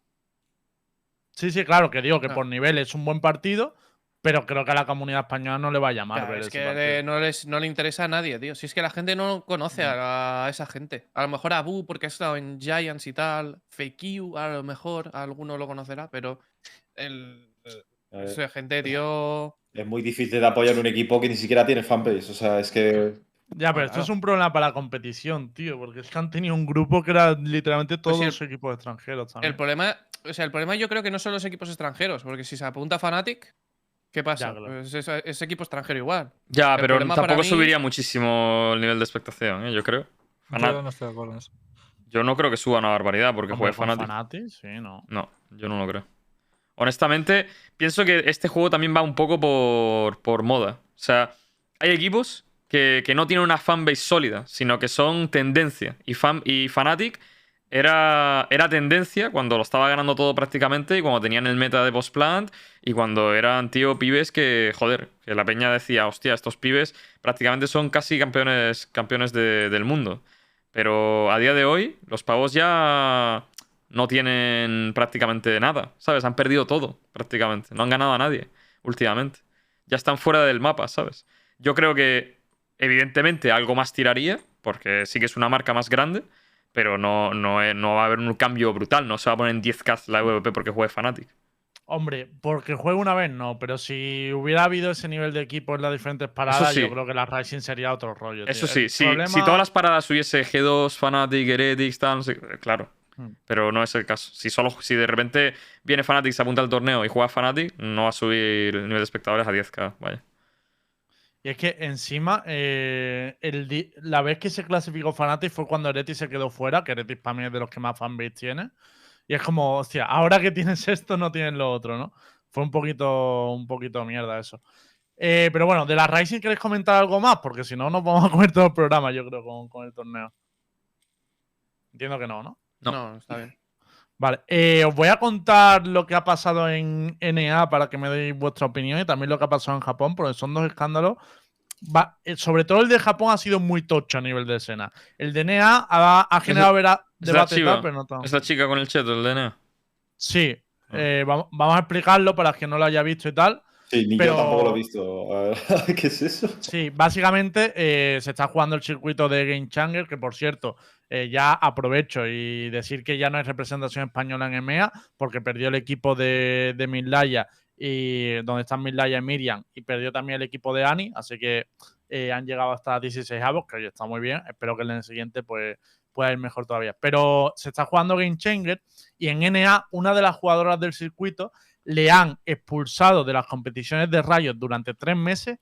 Sí, sí, claro, que digo que Claro. por nivel es un buen partido, pero creo que a la comunidad española no le va a llamar Claro, ver es ese que le- no, les, no le interesa a nadie, tío. Si es que la gente no conoce a, a esa gente. A lo mejor a Bu, porque ha estado en Giants y tal. FQ, a lo mejor alguno lo conocerá, pero. El, esa gente, tío. Es muy difícil de apoyar un equipo que ni siquiera tiene fanbase. O sea, es que. Ya, pero esto Claro. es un problema para la competición, tío, porque es que han tenido un grupo que era literalmente todos sí, el- los equipos extranjeros también. El problema, o sea, el problema yo creo que no son los equipos extranjeros, porque si se apunta Fnatic, ¿qué pasa? claro. Pues es, es equipo extranjero igual. Ya, El pero tampoco mí- subiría muchísimo el nivel de expectación, ¿eh? yo creo. Fanat- Yo no estoy de acuerdo en eso. Yo no creo que suba una barbaridad porque con Fnatic. Fnatic, sí, no. No, yo no lo creo. Honestamente, pienso que este juego también va un poco por, por moda. O sea, hay equipos que, no tienen una fanbase sólida, sino que son tendencia. Y, fan, y Fnatic era, era tendencia cuando lo estaba ganando todo prácticamente y cuando tenían el meta de post-plant y cuando eran, tío, pibes que, joder, que la peña decía, hostia, estos pibes prácticamente son casi campeones, campeones de- del mundo. Pero a día de hoy, los pavos ya no tienen prácticamente nada, ¿sabes? Han perdido todo, prácticamente. No han ganado a nadie últimamente. Ya están fuera del mapa, ¿sabes? Yo creo que, evidentemente, algo más tiraría, porque sí que es una marca más grande, pero no, no, no va a haber un cambio brutal. No se va a poner en 10k la EVP porque juegue Fnatic. Hombre, porque juegue una vez no, pero si hubiera habido ese nivel de equipo en las diferentes paradas, sí. yo creo que la Rising sería otro rollo. tío. Eso El sí, si, problema- si todas las paradas hubiese G2, Fnatic, Heretics, tal, no sé, claro. Hmm. Pero no es el caso. Si solo si de repente viene Fnatic, se apunta al torneo y juega Fnatic, no va a subir el nivel de espectadores a 10k, vaya. Y es que encima, eh, el la vez que se clasificó Fnatic fue cuando Ereti se quedó fuera, que Ereti para mí es de los que más fanbase tiene. Y es como, hostia, ahora que tienes esto, no tienes lo otro, ¿no? Fue un poquito, un poquito mierda eso. Eh, pero bueno, de la Rising, ¿queréis comentar algo más? Porque si no, nos vamos a comer todo el programa, yo creo, con, con el torneo. Entiendo que no, ¿no? No. No, está bien. Vale, eh, os voy a contar lo que ha pasado en NA para que me deis vuestra opinión y también lo que ha pasado en Japón, porque son dos escándalos. Va- eh, sobre todo el de Japón ha sido muy tocho a nivel de escena. El de NA ha, ha generado vera- debate tal, pero no tanto. Es la chica con el cheto, el DNA. Sí, Ah. eh, vamos, vamos a explicarlo para quien no lo haya visto y tal. Sí, ni Pero- yo tampoco lo he visto. ¿Qué es eso? Sí, básicamente eh, se está jugando el circuito de Game Changer, que por cierto, eh, ya aprovecho y decir que ya no hay representación española en EMEA, porque perdió el equipo de, de Midlaya y donde están Midlaya y Miriam, y perdió también el equipo de Ani, así que eh, han llegado hasta 16 avos, que oye, está muy bien. Espero que en el siguiente pues, pueda ir mejor todavía. Pero se está jugando Game Changer y en NA, una de las jugadoras del circuito le han expulsado de las competiciones de Riot durante tres meses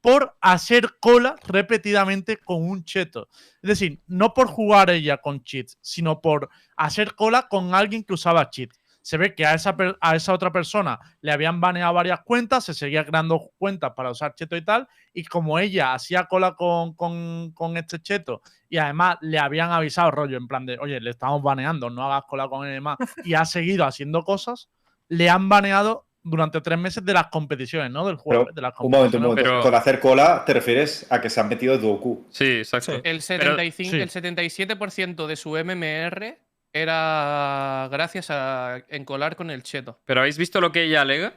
por hacer cola repetidamente con un cheto. Es decir, no por jugar ella con cheats, sino por hacer cola con alguien que usaba cheat. Se ve que a esa, a esa otra persona le habían baneado varias cuentas, se seguía creando cuentas para usar cheto y tal, y como ella hacía cola con, con- con este cheto y además le habían avisado rollo en plan de, oye, le estamos baneando, no hagas cola con él y demás, y ha seguido haciendo cosas, le han baneado durante tres meses de las competiciones, ¿no? Del juego. Pero, de las Un momento, un momento. Pero- Con hacer cola te refieres a que se han metido Duoku. Sí, exacto. Sí. El, Pero- 75, sí. el 77% de su MMR era gracias a encolar con el cheto. Pero ¿habéis visto lo que ella alega?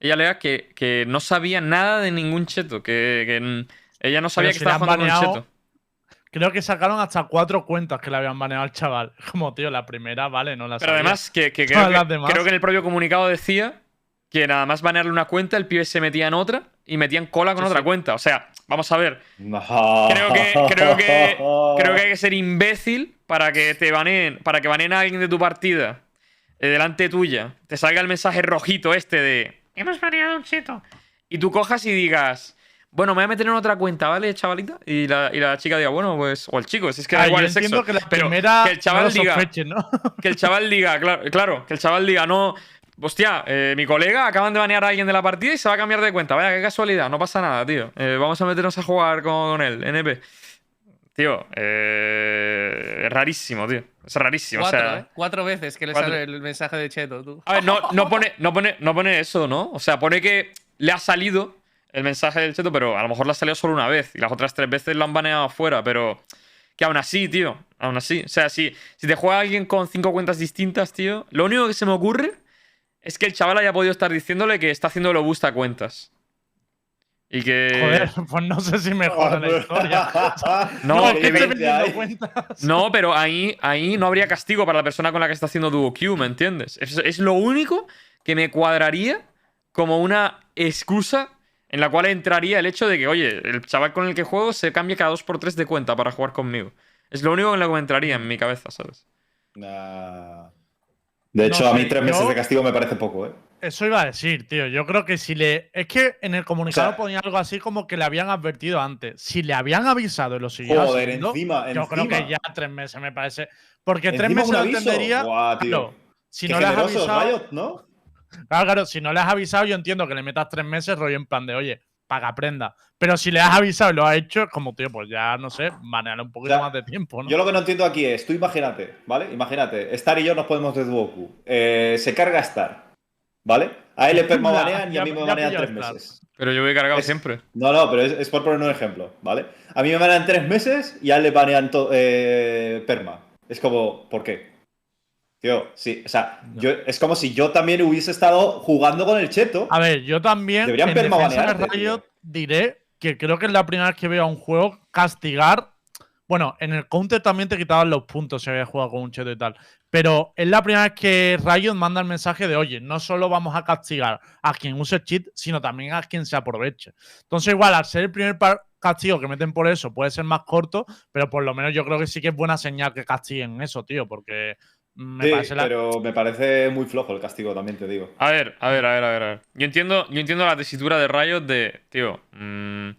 Ella alega que, que no sabía nada de ningún cheto, que, que, ella no sabía que si le estaba han jugando con baneado- cheto. Creo que sacaron hasta cuatro cuentas que le habían baneado al chaval. Como, tío, la primera, vale, no la Pero sabía. además, que, que creo, Todas que, las demás. creo que en el propio comunicado decía que nada más banearle una cuenta, el pibe se metía en otra y metían cola con Sí, otra sí. cuenta. O sea, vamos a ver. No. Creo que, creo que, creo que hay que ser imbécil para que te baneen, para que baneen a alguien de tu partida eh, delante tuya, te salga el mensaje rojito este de hemos baneado un cheto y tú cojas y digas bueno, me voy a meter en otra cuenta, ¿vale, chavalita? Y la, y la chica diga, bueno, pues. O el chico, si es que da Ah, igual yo el sexo. que la pero que el chaval no diga. ¿no? Que el chaval diga, claro, claro, que el chaval diga, no. Hostia, eh, mi colega acaban de banear a alguien de la partida y se va a cambiar de cuenta. Vaya, qué casualidad, no pasa nada, tío. Eh, vamos a meternos a jugar con él, NP. Tío, eh, es rarísimo, tío. Es rarísimo. Cuatro, o sea, ¿eh? Cuatro veces que le cuatro. sale el mensaje de cheto, tú. A ver, no, no, pone, no, pone, no pone eso, ¿no? O sea, pone que le ha salido el mensaje del cheto, pero a lo mejor le ha salido solo una vez y las otras tres veces lo han baneado afuera, pero que aún así, tío, aún así. O sea, si, si te juega alguien con cinco cuentas distintas, tío, lo único que se me ocurre es que el chaval haya podido estar diciéndole que está haciendo lo busta cuentas. Y que... Joder, pues no sé si mejora la historia. No, que cuentas. No, pero ahí, ahí no habría castigo para la persona con la que está haciendo Duo Q, ¿me entiendes? Es, es lo único que me cuadraría como una excusa en la cual entraría el hecho de que, oye, el chaval con el que juego se cambia cada 2x3 de cuenta para jugar conmigo. Es lo único en lo que me entraría en mi cabeza, ¿sabes? Nah. De hecho, No a mí tres meses yo- de castigo me parece poco, ¿eh? Eso iba a decir, tío. Yo creo que si le. Es que en el comunicado O sea- ponía algo así como que le habían advertido antes. Si le habían avisado y lo siguiera Joder, haciendo, encima, yo creo que ya tres meses me parece. Porque tres meses lo entendería. Claro, si Qué no le has avisado. Riot, ¿no? Claro, claro, si no le has avisado, yo entiendo que le metas tres meses, rollo en plan de, oye, paga prenda. Pero si le has avisado y lo has hecho, es como, tío, pues ya no sé, manejarle un poquito O sea, más de tiempo, ¿no? Yo lo que no entiendo aquí es, tú imagínate, ¿vale? Imagínate, Star y yo nos podemos de Duoku. Eh, se carga Star, ¿vale? A él le perma Ya, banean y a mí me banean tres Star. meses. Pero yo voy cargado Es- siempre. No, no, pero es, es por poner un ejemplo, ¿vale? A mí me banean tres meses y a él le banean eh, perma. Es como, ¿por qué? Tío, sí, o sea, yo, es como si yo también hubiese estado jugando con el cheto. A ver, yo también, Deberían en de Riot, diré que creo que es la primera vez que veo a un juego castigar. Bueno, en el counter también te quitaban los puntos si habías jugado con un cheto y tal. Pero es la primera vez que Riot manda el mensaje de, oye, no solo vamos a castigar a quien use cheat, sino también a quien se aproveche. Entonces, igual, al ser el primer par- castigo que meten por eso, puede ser más corto, pero por lo menos yo creo que sí que es buena señal que castiguen eso, tío, porque me Sí, parece la... pero me parece muy flojo el castigo, también te digo. A ver, a ver, a ver, a ver. a ver. Yo entiendo, yo entiendo la tesitura de Riot de, tío, mm,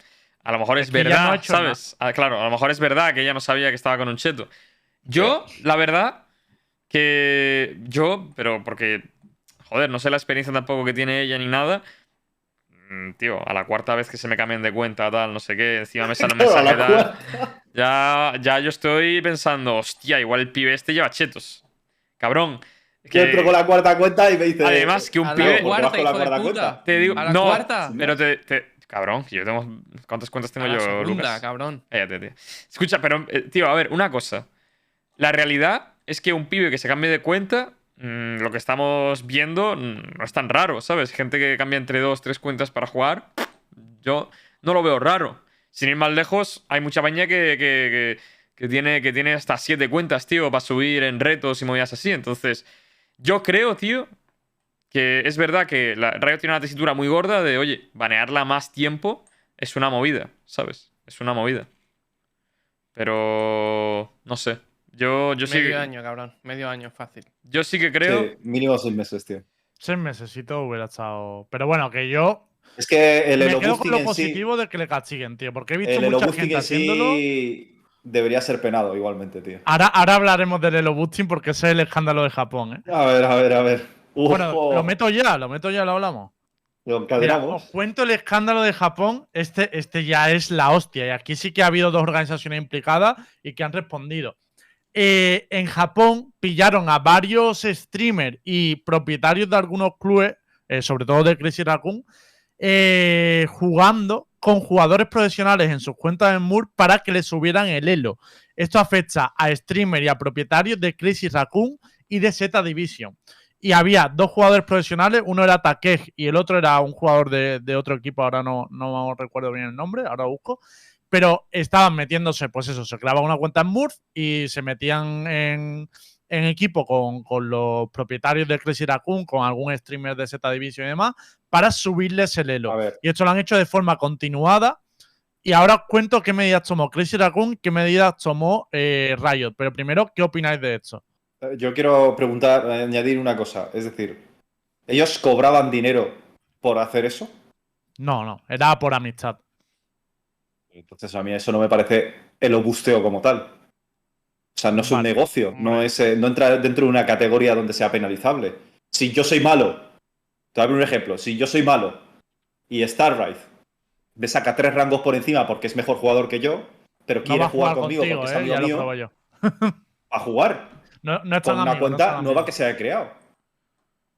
A lo mejor es, no verdad, ¿sabes? Ah, claro, a lo mejor es verdad que ella no sabía que estaba con un cheto. Yo, la verdad, que yo, pero porque, joder, no sé la experiencia tampoco que tiene ella ni nada. Mm, Tío, a la cuarta vez que se me cambien de cuenta, tal, no sé qué, encima me sale un mensaje tal. Ya, ya yo estoy pensando, hostia, igual el pibe este lleva chetos. Cabrón. Yo que- entro con la cuarta cuenta y me dice. Además, que un A pibe. ¿por qué vas cuarta, con la hijo de cuarta puta. cuenta? Te digo, ¿A la no, cuarta? pero te, te- Cabrón, que yo tengo. ¿Cuántas cuentas tengo A la yo, segunda, Lucas? cabrón. Cállate, tío. Escucha, pero, eh, tío, a ver, una cosa. La realidad es que un pibe que se cambie de cuenta, mm, lo que estamos viendo mm, no es tan raro, ¿sabes? Gente que cambia entre dos, tres cuentas para jugar, yo no lo veo raro. Sin ir más lejos, hay mucha que, que, que- que tiene, que tiene hasta siete cuentas, tío, para subir en retos y movidas así. Entonces, yo creo, tío, que es verdad que la Riot tiene una tesitura muy gorda de, oye, banearla más tiempo es una movida, ¿sabes? Es una movida. Pero no sé. Yo, yo sí, Medio que- año, cabrón. Medio año, fácil. yo sí que creo. Sí, mínimo seis meses, tío. Seis mesecitos hubiera estado. Pero bueno, que yo Es que el me quedo con lo en sí. positivo de que le castiguen, tío. Porque he visto El mucha gente en haciéndolo. sí debería ser penado igualmente, tío. Ahora, ahora hablaremos del elo boosting porque ese es el escándalo de Japón, ¿eh? A ver, a ver, a ver. Uf, Bueno, oh, lo meto ya, lo meto ya, lo hablamos. lo Mira, encadenamos. os cuento el escándalo de Japón. Este, este ya es la hostia. Y aquí sí que ha habido dos organizaciones implicadas y que han respondido. Eh, en Japón pillaron a varios streamers y propietarios de algunos clubes, eh, sobre todo de Crazy Raccoon, eh, jugando con jugadores profesionales en sus cuentas en Moore para que le subieran el elo. Esto afecta a streamers y a propietarios de Crazy Raccoon y de Z Division y había dos jugadores profesionales, uno era Takej y el otro era un jugador de, otro equipo, ahora no, no recuerdo bien el nombre, ahora busco, pero estaban metiéndose, pues eso, se creaban una cuenta en Murph y se metían en, en equipo con, con los propietarios de Crazy Raccoon, con algún streamer de Z Division y demás, para subirles el elo. Y esto lo han hecho de forma continuada. Y ahora os cuento qué medidas tomó Crazy Raccoon, qué medidas tomó eh, Riot. Pero primero, ¿qué opináis de esto? eh, yo quiero preguntar, añadir una cosa. Es decir, ¿ellos cobraban dinero por hacer eso? No, no, era por amistad. Entonces a mí eso no me parece el obusteo como tal. O sea, no es un Vale. negocio, no, es, eh, no entra dentro de una categoría donde sea penalizable. Si yo soy malo, te voy a poner un ejemplo, si yo soy malo y Starrise me saca tres rangos por encima porque es mejor jugador que yo, pero No quiere jugar, jugar conmigo contigo, porque es eh, amigo ya lo mío, a jugar No, no es con tan una amigo, es cuenta nueva amigo. que se haya creado.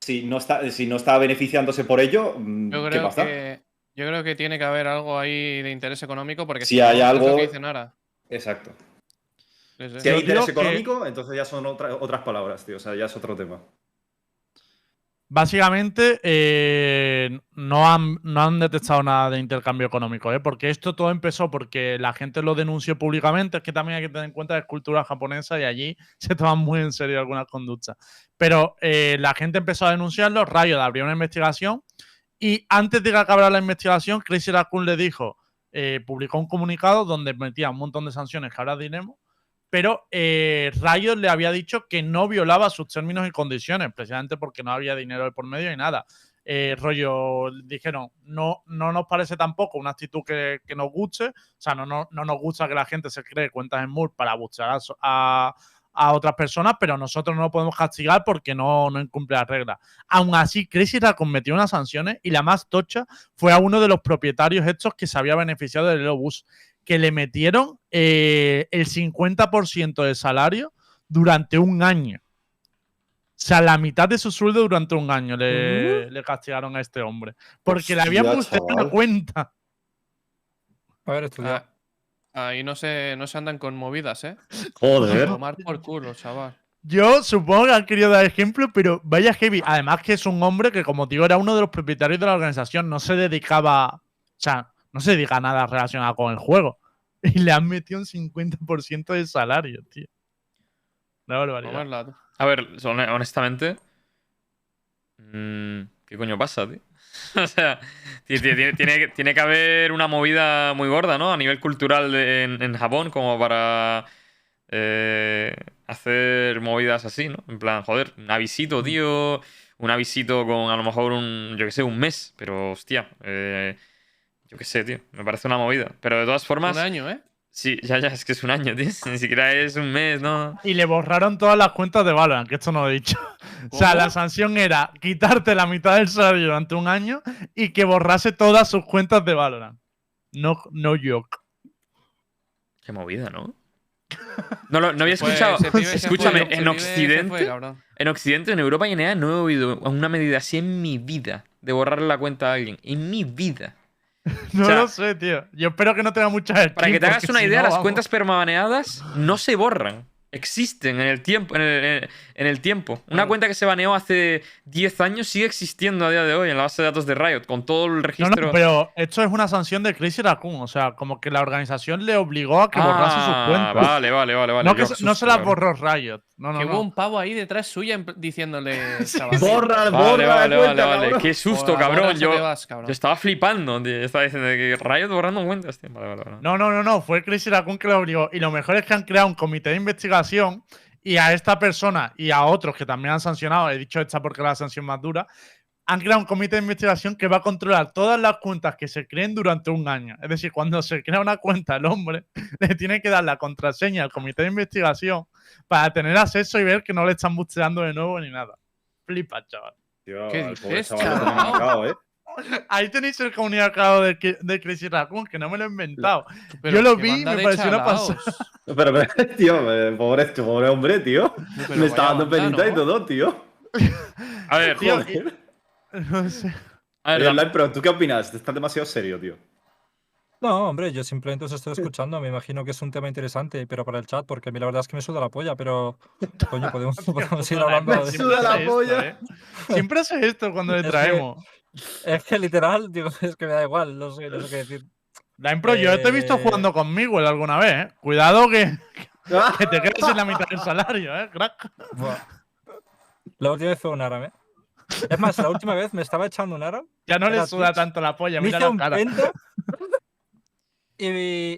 Si no está, si no está beneficiándose por ello, mm, Yo ¿qué creo pasa? que. Yo creo que tiene que haber algo ahí de interés económico porque Si no, hay es lo algo- que dice Nara. Exacto. Sí, sí. Si hay interés que- económico, entonces ya son otra- otras palabras, tío. O sea, ya es otro tema. Básicamente, eh, no, han, no han detectado nada de intercambio económico, ¿eh? porque esto todo empezó porque la gente lo denunció públicamente. Es que también hay que tener en cuenta que es cultura japonesa y allí se toman muy en serio algunas conductas. Pero eh, la gente empezó a denunciarlo, Riot abrió una investigación y antes de que acabara la investigación, Crazy Raccoon le dijo, eh, publicó un comunicado donde metía un montón de sanciones que ahora diremos, pero eh, le había dicho que no violaba sus términos y condiciones, precisamente porque no había dinero de por medio y nada. Eh, rollo, dijeron, no, no nos parece tampoco una actitud que, nos guste, o sea, no, no, no nos gusta que la gente se cree cuentas en Moore para buscar a, otras personas, pero nosotros no lo podemos castigar porque no, no incumple las reglas. Aún así, Crazy Raccoon metió unas sanciones y la más tocha fue a uno de los propietarios estos que se había beneficiado del Elobus, que le metieron eh, el 50% de salario durante un año. O sea, la mitad de su sueldo durante un año le, le castigaron a este hombre. Porque le habían la chaval. cuenta. Haber estudiado. Ah, ahí no se, no se andan con movidas, ¿eh? Joder. Tomar por culo, chaval. Yo supongo que han querido dar ejemplo, pero vaya heavy. Además que es un hombre que, como digo, era uno de los propietarios de la organización. No se dedicaba, o sea, no se dedica a nada relacionado con el juego. Y le han metido un 50% de salario, tío. Una barbaridad. A ver, honestamente. mm, ¿Qué coño pasa, tío? o sea, ti- ti- tiene, tiene, tiene que haber una movida muy gorda, ¿no? A nivel cultural en, en Japón, como para eh, hacer movidas así, ¿no? En plan, joder, un avisito, tío. Un avisito con a lo mejor un, yo qué sé, un mes. Pero, hostia. eh, Yo qué sé, tío. Me parece una movida. Pero de todas formas. Un año, ¿eh? Sí, ya, ya, es que es un año, tío. Ni siquiera es un mes, ¿no? Y le borraron todas las cuentas de Valorant, que esto no lo he dicho. O sea, la sanción era quitarte la mitad del salario durante un año y que borrase todas sus cuentas de Valorant. No, no joke. Qué movida, ¿no? No, lo- no había escuchado. Escúchame, fue, en fue, Occidente. En Occidente, en Europa y en EA no he oído una medida así en mi vida de borrarle la cuenta a alguien. En mi vida. No O sea, lo sé, tío. Yo espero que no tenga muchas Para que skins, te hagas una idea, no, las vamos. cuentas permabaneadas no se borran. Existen en el tiempo. En el, en- el tiempo. Una cuenta que se baneó hace 10 años sigue existiendo a día de hoy en la base de datos de Riot, con todo el registro. no, pero esto es una sanción de Crazy Raccoon. O sea, como que la organización le obligó a que borrase sus Ah, cuentas. Vale, vale, vale. vale. no, que se- no se las borró Riot. No, no, que no. hubo un pavo ahí detrás suya diciéndole. chaval, Borra, Vale, borra vale, la cuenta, vale, vale. cabrón. Qué susto, "Borra, cabrón. Yo, te vas, cabrón". yo estaba flipando, tío. Yo estaba diciendo que Riot borrando cuentas, tío. Vale, vale, vale. No, no, no, no. Fue Crazy Raccoon que lo obligó. Y lo mejor es que han creado un comité de investigación y a esta persona y a otros que también han sancionado, he dicho esta porque es la sanción más dura, han creado un comité de investigación que va a controlar todas las cuentas que se creen durante un año. Es decir, cuando se crea una cuenta, el hombre le tiene que dar la contraseña al comité de investigación para tener acceso y ver que no le están busteando de nuevo ni nada. Flipa, chaval. Tío, ¿Qué dices, chaval ¿eh? Ahí tenéis el comunicado de, de Crazy Raccoon, que no me lo he inventado. Pero Yo lo vi y me pareció una chalaos. Pero, pero, tío, eh, pobre, pobre hombre, tío. Pero Me está dando penita y ¿no? todo, tío. A ver, Tío, Joder. No sé. a ver, Oye, Online, pero ¿tú qué opinas? Estás demasiado serio, tío. No, hombre, yo simplemente os estoy escuchando. Me imagino que es un tema interesante, pero para el chat, porque a mí la verdad es que me suda la polla, pero. Coño, podemos, podemos ir hablando Me de. suda la hace esto, polla. ¿eh? Siempre hace esto cuando le Es que- traemos. Es que literal, digo, es que me da igual, no sé, no sé qué decir. La impro, yo te he visto Eh, jugando conmigo alguna vez, ¿eh? Cuidado que, que te quedes en la mitad del salario, ¿eh? Crack. La última vez fue un árabe. Es más, la última vez me estaba echando un árabe. Ya no le suda Twitch. tanto la polla, mira la cara. Y,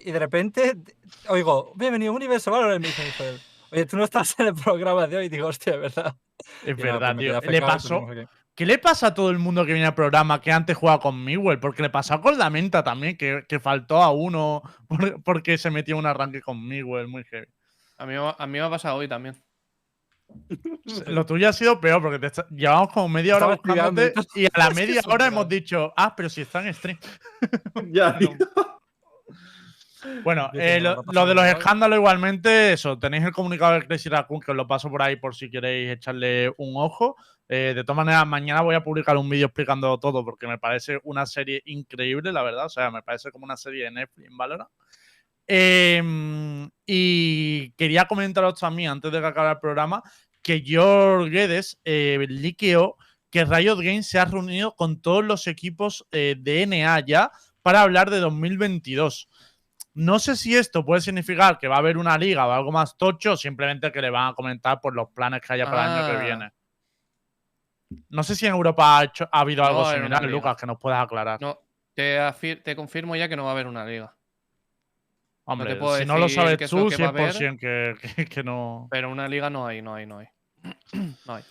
y de repente oigo, bienvenido a Universo Valorant. Y me dice oye, tú no estás en el programa de hoy. Y digo, hostia, es verdad. Es Y nada, verdad, pues me tío. Le pues pasó. no sé qué. ¿Qué le pasa a todo el mundo que viene al programa que antes jugaba con Miguel? Porque le pasó con la menta también, que, que faltó a uno por- porque se metió un arranque con Miguel, muy heavy. A mí, me- a mí me ha pasado hoy también. Lo tuyo ha sido peor porque te está- llevamos como media hora buscándote y a la media hora hemos dicho, ah, pero si está en stream. Ya. Bueno, eh, lo, lo de los escándalos igualmente, eso, tenéis el comunicado de Crazy Raccoon que os lo paso por ahí por si queréis echarle un ojo. Eh, de todas maneras, mañana voy a publicar un vídeo explicando todo porque me parece una serie increíble, la verdad. O sea, me parece como una serie de Netflix en Valorant. Em, y quería comentaros también, antes de que acabe el programa, que George Guedes eh, liqueó que Riot Games se ha reunido con todos los equipos eh, de NA ya para hablar de 2022. No sé si esto puede significar que va a haber una liga o algo más tocho, simplemente que le van a comentar por los planes que haya para el año Ah. que viene. No sé si en Europa ha, hecho- ha habido No algo similar. Lucas, que nos puedas aclarar. No, te, afir- te confirmo ya que no va a haber una liga. Hombre, puedo si no lo sabes tú, que va a haber. 100% que, que- que no. Pero una liga no hay, no hay, no hay. No hay.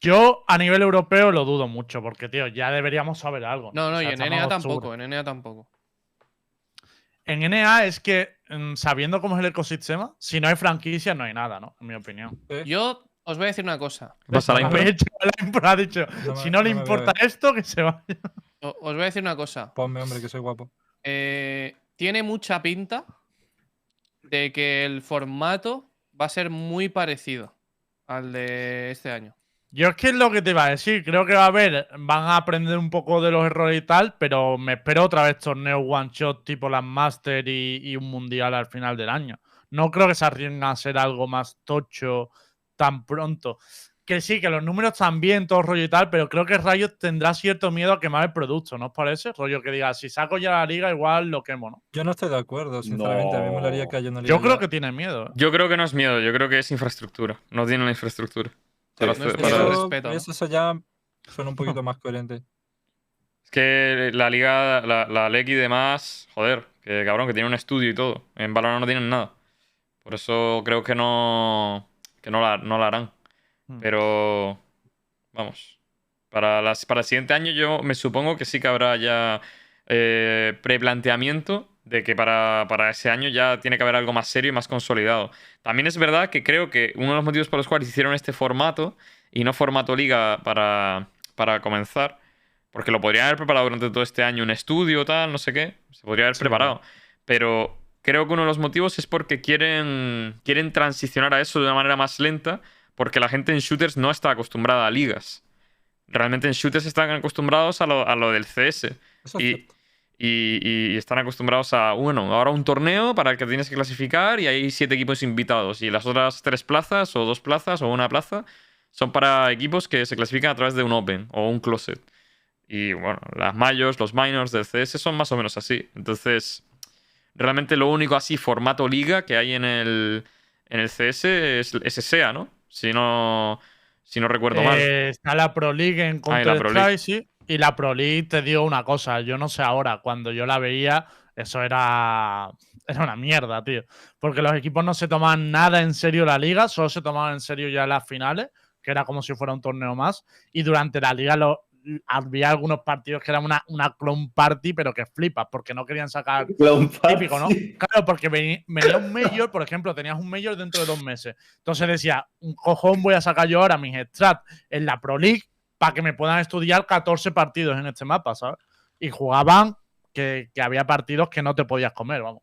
Yo a nivel europeo lo dudo mucho, porque, tío, ya deberíamos saber algo. No, no, O sea, y en NA tampoco, en NA tampoco. En NA es que, mm, sabiendo cómo es el ecosistema, si no hay franquicia, no hay nada, ¿no? En mi opinión. Yo os voy a decir una cosa. ¿qué pasa la A impro? De hecho, la impro ha dicho, No me- si no le no importa veo. esto, que se vaya. O- Os voy a decir una cosa. Ponme, hombre, que soy guapo. Eh, tiene mucha pinta de que el formato va a ser muy parecido al de este año. Yo es que es lo que te iba a decir. Creo que va a haber, van a aprender un poco de los errores y tal, pero me espero otra vez torneo one shot tipo las Master y, y un mundial al final del año. No creo que se arriesguen a hacer algo más tocho tan pronto. Que sí, que los números están bien, todo rollo y tal, pero creo que Riot tendrá cierto miedo a quemar el producto, ¿no os parece? Rollo que diga, si saco ya la liga, igual lo quemo, ¿no? Yo no estoy de acuerdo, sinceramente. A mí me molaría No. que haya una liga Yo creo ya. que tiene miedo. ¿eh? Yo creo que no es miedo, yo creo que es infraestructura. No tienen la infraestructura. Para Sí, hacer- no es para- miedo. Eso, respeto, ¿no? eso- eso ya suena un poquito más coherente. Es que la liga, la, la LEC y demás, joder, que cabrón, que tiene un estudio y todo. En Valorant no tienen nada. Por eso creo que no, que no la, no la harán. Hmm. Pero, vamos, para, las, para el siguiente año yo me supongo que sí que habrá ya eh, preplanteamiento de que para, para ese año ya tiene que haber algo más serio y más consolidado. También es verdad que creo que uno de los motivos por los cuales hicieron este formato y no formato liga para, para comenzar, porque lo podrían haber preparado durante todo este año un estudio, tal, no sé qué, se podría haber Sí, preparado. Pero creo que uno de los motivos es porque quieren, quieren transicionar a eso de una manera más lenta, porque la gente en shooters no está acostumbrada a ligas. Realmente en shooters están acostumbrados a lo, a lo del CS. Y, y- y están acostumbrados a, bueno, ahora un torneo para el que tienes que clasificar y hay siete equipos invitados. Y las otras tres plazas, o dos plazas, o una plaza, son para equipos que se clasifican a través de un Open o un Closet. Y bueno, las Majors, los Minors del CS son más o menos así. Entonces, realmente lo único así, formato liga que hay en el, en el CS es, es SEA, ¿no? Si no, si no recuerdo mal. Eh, está la Pro League en Ah, Pro League. Counter-Strike, sí. Y la Pro League, te digo una cosa, yo no sé ahora, cuando yo la veía, eso era, era una mierda, tío. Porque los equipos no se tomaban nada en serio la liga, solo se tomaban en serio ya las finales, que era como si fuera un torneo más. Y durante la liga lo, había algunos partidos que eran una, una clone party, pero que flipas, porque no querían sacar Típico, ¿no? Party. Claro, porque veni- venía un Major, por ejemplo, tenías un Major dentro de dos meses. Entonces decía, un cojón voy a sacar yo ahora mis strats en la Pro League para que me puedan estudiar 14 partidos en este mapa, ¿sabes? Y jugaban que, que había partidos que no te podías comer, vamos.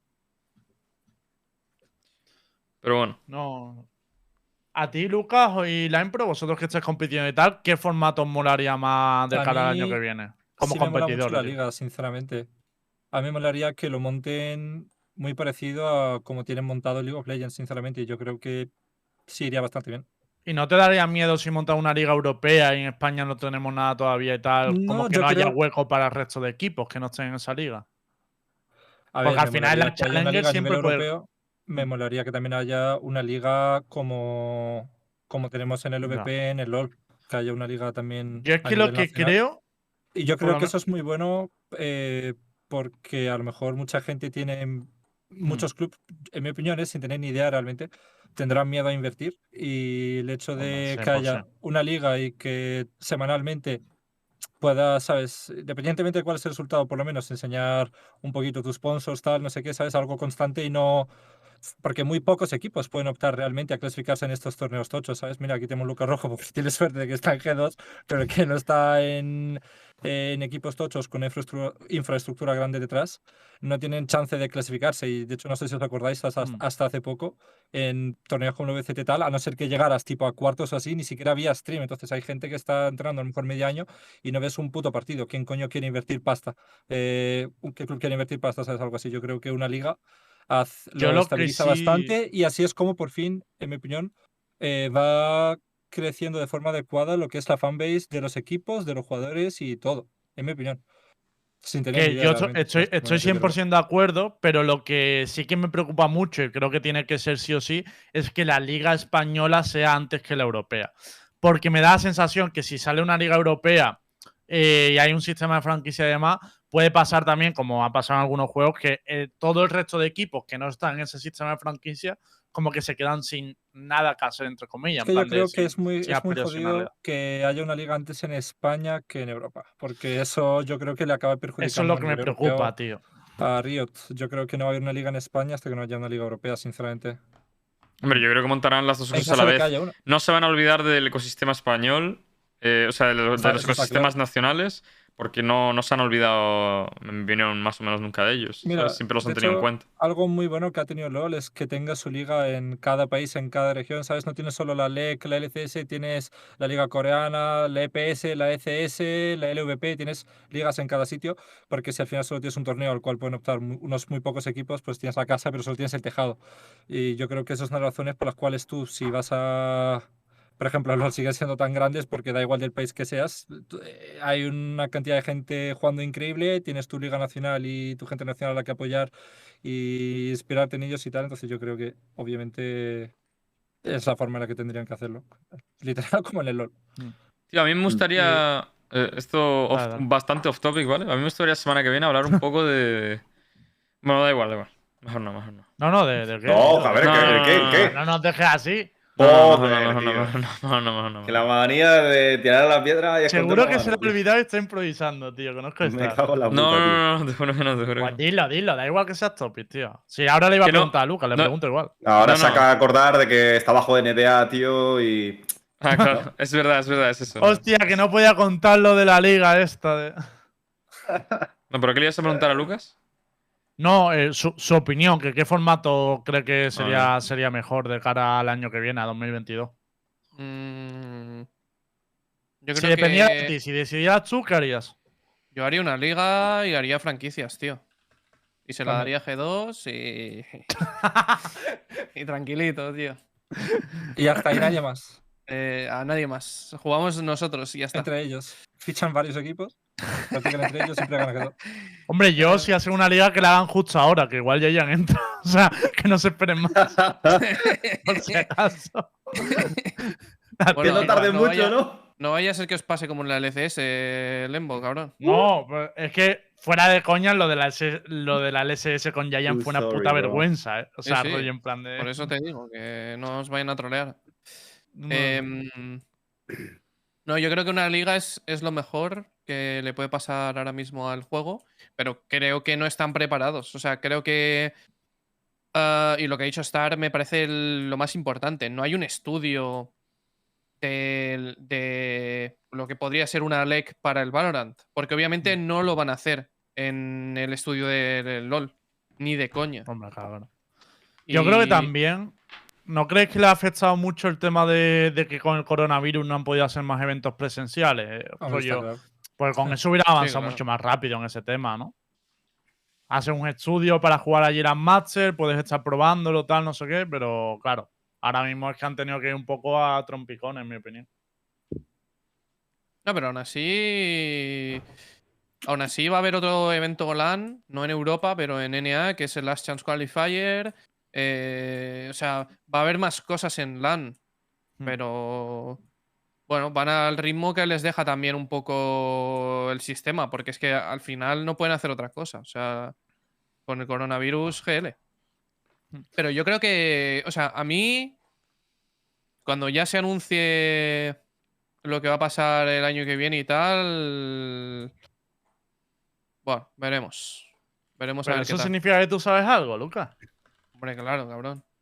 Pero bueno. No. A ti, Lucas, y la Impro, vosotros que estáis compitiendo y tal, ¿qué formato os molaría más de cara al año que viene? Como sí competidor. la liga, sinceramente. A mí me molaría que lo monten muy parecido a como tienen montado League of Legends, sinceramente. Y yo creo que sí iría bastante bien. ¿Y no te daría miedo si montas una liga europea y en España no tenemos nada todavía y tal? como que no haya hueco para el resto de equipos que no estén en esa liga. A Porque ver, al final la Challenger siempre puede- europeo. Me molaría que también haya una liga como, como tenemos en el. VP, en el LoL. Que haya una liga también. Yo es a que lo que nacional. creo. Y yo creo que eso es muy bueno eh, porque a lo mejor mucha gente tiene muchos Mm. clubes, en mi opinión, es sin tener ni idea realmente, tendrán miedo a invertir y el hecho de que haya una liga y que semanalmente puedas, sabes, independientemente de cuál es el resultado, por lo menos enseñar un poquito tus sponsors, tal, no sé qué, sabes, algo constante y no... Porque muy pocos equipos pueden optar realmente a clasificarse en estos torneos tochos, ¿sabes? Mira, aquí tenemos Lucas Rojo, porque tiene suerte de que está en G2, pero que no está en, en equipos tochos con infraestructura, infraestructura grande detrás, no tienen chance de clasificarse. Y de hecho, no sé si os acordáis, hasta, Mm. hasta hace poco, en torneos como el VCT tal, a no ser que llegaras tipo a cuartos o así, ni siquiera había stream. Entonces hay gente que está entrando a lo mejor medio año y no ves un puto partido. ¿Quién coño quiere invertir pasta? Eh, ¿Qué club quiere invertir pasta? ¿Sabes? Algo así. Yo creo que una liga haz- Yo lo lo estabiliza bastante y así es como por fin, en mi opinión, eh, va creciendo de forma adecuada lo que es la fanbase de los equipos, de los jugadores y todo, en mi opinión. Sin tener Que ni idea yo estoy, estoy no sé, pero- 100% de acuerdo, pero lo que sí que me preocupa mucho y creo que tiene que ser sí o sí es que la liga española sea antes que la europea. Porque me da la sensación que si sale una liga europea eh, y hay un sistema de franquicia y demás, puede pasar también, como ha pasado en algunos juegos, que eh, todo el resto de equipos que no están en ese sistema de franquicia, como que se quedan sin nada que hacer, entre comillas. Es en que yo de creo que sin- es muy, es muy jodido que haya una liga antes en España que en Europa, porque eso yo creo que le acaba perjudicando Eso es lo a que me preocupa, tío. a Riot. Yo creo que no va a haber una liga en España hasta que no haya una liga europea, sinceramente. Hombre, yo creo que montarán las dos cosas a la vez. No se van a olvidar del ecosistema español, eh, o sea, de, los- de ecosistemas nacionales, porque no, no se han olvidado, en mi opinión, más o menos nunca de ellos. ¿sabes? Mira, Siempre los han tenido en hecho, cuenta. Algo muy bueno que ha tenido LOL es que tenga su liga en cada país, en cada región, ¿sabes? No tienes solo la LEC, la LCS, tienes la liga coreana, la EPS, la ECS, la LVP, tienes ligas en cada sitio, porque si al final solo tienes un torneo al cual pueden optar unos muy pocos equipos, pues tienes la casa, pero solo tienes el tejado. Y yo creo que esas son las razones por las cuales tú, si vas a... Por ejemplo, LOL sigue siendo tan grandes porque da igual del país que seas. eh, Hay una cantidad de gente jugando increíble, tienes tu liga nacional y tu gente nacional a la que apoyar y inspirarte en ellos y tal. Entonces yo creo que obviamente es la forma en la que tendrían que hacerlo. Literal como en el LOL. Tío, a mí me gustaría. eh, esto off- bastante off topic, ¿vale? A mí me gustaría la semana que viene hablar un poco de. Bueno, da igual, da igual. Mejor no, mejor no. No, no, de, de qué. No, a ver, No, ¿qué, no, qué, no, qué? No nos dejes así. No, no, Joder, no, no, no, no, no, no, no, Que no. la manía de tirar la piedra y Seguro que se le ha olvidado y está improvisando, tío. Conozco Me esta. cago en la puta, No, no, no, te juro que no, te juro Pues dilo, dilo, da igual que seas topic, tío. Sí, ahora le iba a preguntar a Lucas, le No. pregunto igual. Ahora No, no. saca a acordar de que está bajo NDA, tío, y. Ah, claro, es verdad, es verdad, es eso. Hostia, que no podía contar lo de la liga esta. de- No, ¿pero qué le ibas a preguntar a Lucas? No, eh, su, su opinión, que qué formato cree que sería, Ah. sería mejor de cara al año que viene, a 2022. Mm, yo Si creo dependía que de ti, si decidieras tú, ¿qué harías? yo haría una liga y haría franquicias, tío. Y se la daría a G2 y. y tranquilito, tío. Y hasta ahí nadie más. Eh, a nadie más. Jugamos nosotros y ya está. Entre ellos. Fichan varios equipos. Siempre que Hombre, yo si hacen una liga que la hagan justo ahora, que igual ya hayan entrado. O sea, que no se esperen más, por si acaso. que Bueno, no no tarde no mucho, vaya- ¿no? No vaya a ser que os pase como en la LCS, Lembo, cabrón. No, pues, es que fuera de coña, lo de la, S- lo de la LSS con Giant Too fue una sorry, puta bro. vergüenza, ¿eh? O sea, sí, rollo en plan de. Por eso te digo, que no os vayan a trolear. no, Em, no, yo creo que una liga es, es lo mejor que le puede pasar ahora mismo al juego, pero creo que no están preparados. O sea, creo que. ah, y lo que ha dicho Star me parece el- lo más importante. No hay un estudio de, de lo que podría ser una LEC para el Valorant, porque obviamente no lo van a hacer en el estudio del LOL, ni de coña. Hombre, cabrón. Yo creo que Y- también. ¿No crees que le ha afectado mucho el tema de, de que con el coronavirus no han podido hacer más eventos presenciales? Hombre, está rollo, Pues con eso hubiera avanzado claro. mucho más rápido en ese tema, ¿no? Haces un estudio para jugar allí las Master, puedes estar probándolo, tal, no sé qué, pero claro, ahora mismo es que han tenido que ir un poco a trompicones, en mi opinión. No, pero aún así. Aún así va a haber otro evento LAN, no en Europa, pero en NA, que es el Last Chance Qualifier. Eh, o sea, va a haber más cosas en LAN, Hmm. pero. Bueno, van al ritmo que les deja también un poco el sistema, porque es que al final no pueden hacer otra cosa. O sea, con el coronavirus GL. Hmm. Pero yo creo que. O sea, a mí. Cuando ya se anuncie lo que va a pasar el año que viene y tal. Bueno, veremos. Veremos a ver eso qué tal. significa que tú sabes algo, Lucas. Hombre, claro, cabrón.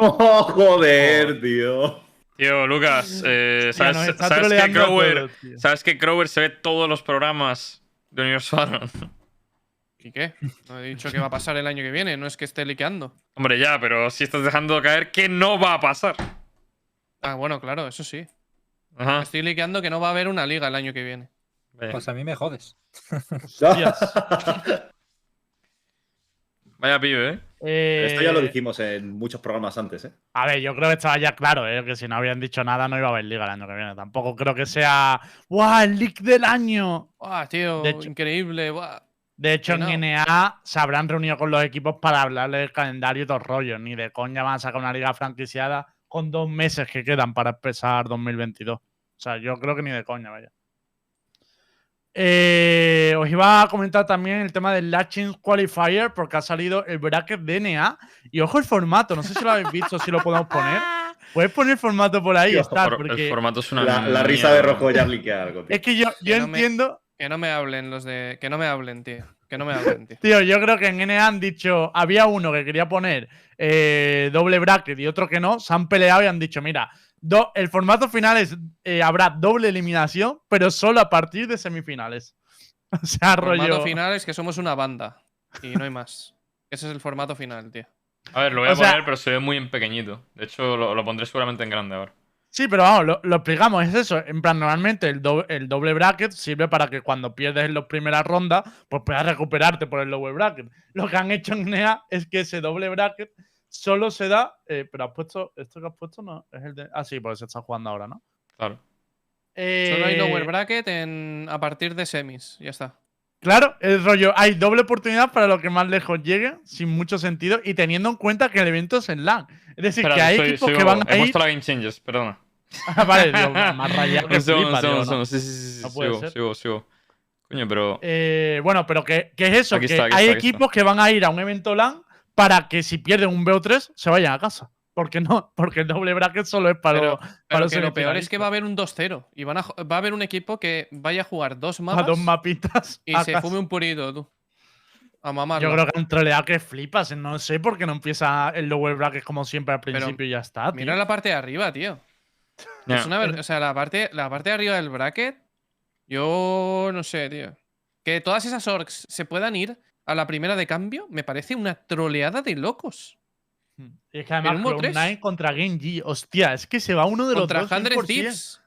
Oh, joder, tío. Tío, Lucas, eh, ¿sabes, que Crower, todos, tío. ¿sabes que Crower se ve todos los programas de Universo Valorant? ¿Y qué? No he dicho que va a pasar el año que viene, no es que esté liqueando. Hombre, ya, pero si estás dejando caer que no va a pasar. Ah, bueno, claro, eso sí. Ajá. Estoy liqueando que no va a haber una liga el año que viene. Vaya, Pues a mí me jodes. Vaya pibe, ¿eh? Eh, Esto ya lo dijimos en muchos programas antes, ¿eh? A ver, yo creo que estaba ya claro, ¿eh? que si no habían dicho nada no iba a haber liga el año que viene. Tampoco creo que sea. ¡Guau! ¡El leak del año! ¡Buah, tío! De hecho- increíble. ¡buah! De hecho, no. en NA se habrán reunido con los equipos para hablarles del calendario y todo rollo. Ni de coña van a sacar una liga franquiciada con dos meses que quedan para empezar 2022. O sea, yo creo que ni de coña, vaya. Eh, os iba a comentar también el tema del Latching Qualifier porque ha salido el bracket de NA. Y ojo el formato, no sé si lo habéis visto, si lo podemos poner. Puedes poner el formato por ahí, Tío, Star, Por- porque El formato es una La, la risa de rojo Jarly que algo, tío. es que yo, yo Que no me- entiendo. Que no me hablen los de. Que no me hablen, tío. Que no me hablen, tío. Tío, yo creo que en NA han dicho, había uno que quería poner eh, doble bracket y otro que no, se han peleado y han dicho, mira, do- el formato final es, eh, habrá doble eliminación, pero solo a partir de semifinales. O sea, El formato rollo... final es que somos una banda. Y no hay más. Ese es el formato final, tío. A ver, lo voy a O sea- poner, pero se ve muy en pequeñito. De hecho, lo, lo pondré seguramente en grande ahora. Sí, pero vamos, lo, lo explicamos, es eso. En plan, normalmente el, do- el doble bracket sirve para que cuando pierdes en las primeras rondas, pues puedas recuperarte por el doble bracket. Lo que han hecho en NEA es que ese doble bracket solo se da. eh, pero has puesto. Esto que has puesto no es el de. Ah, sí, pues se está jugando ahora, ¿no? Claro. Solo hay Eh, lower bracket en, a partir de semis. Ya está. Claro, el rollo, hay doble oportunidad para los que más lejos lleguen, sin mucho sentido, y teniendo en cuenta que el evento es en LAN. Es decir, Espera, que hay soy- equipos soy que van a He ir. puesto la Game Changers, perdona. Ah, vale, digo, más rayado que flipa, digo, ¿no? Sí, sí, sí, No puede sigo, ser. sigo, sigo. Coño, pero. Eh, bueno, pero que, que es eso, Aquí que está, aquí hay está, aquí equipos que van a ir a un evento LAN para que si pierden un BO3 se vayan a casa. Porque no, porque el doble bracket solo es para, Pero, los- para pero los que lo peor es que va a haber un 2-0 y van a, va a haber un equipo que vaya a jugar dos a mapas dos mapitas. y a se casa. fume un purito, tú. A mamar. Yo creo que han troleado que flipas. No sé por qué no empieza el lower bracket como siempre al Pero principio y ya está. Mira la parte de arriba, tío. Ya. Es una o sea, la parte, la parte de arriba del bracket, yo no sé, tío. Que todas esas orcs se puedan ir a la primera de cambio, me parece una troleada de locos. Y es que además Cloud9 tres. contra Genji. Hostia, es que se va uno de los Contra dos. 100 100%. Thieves.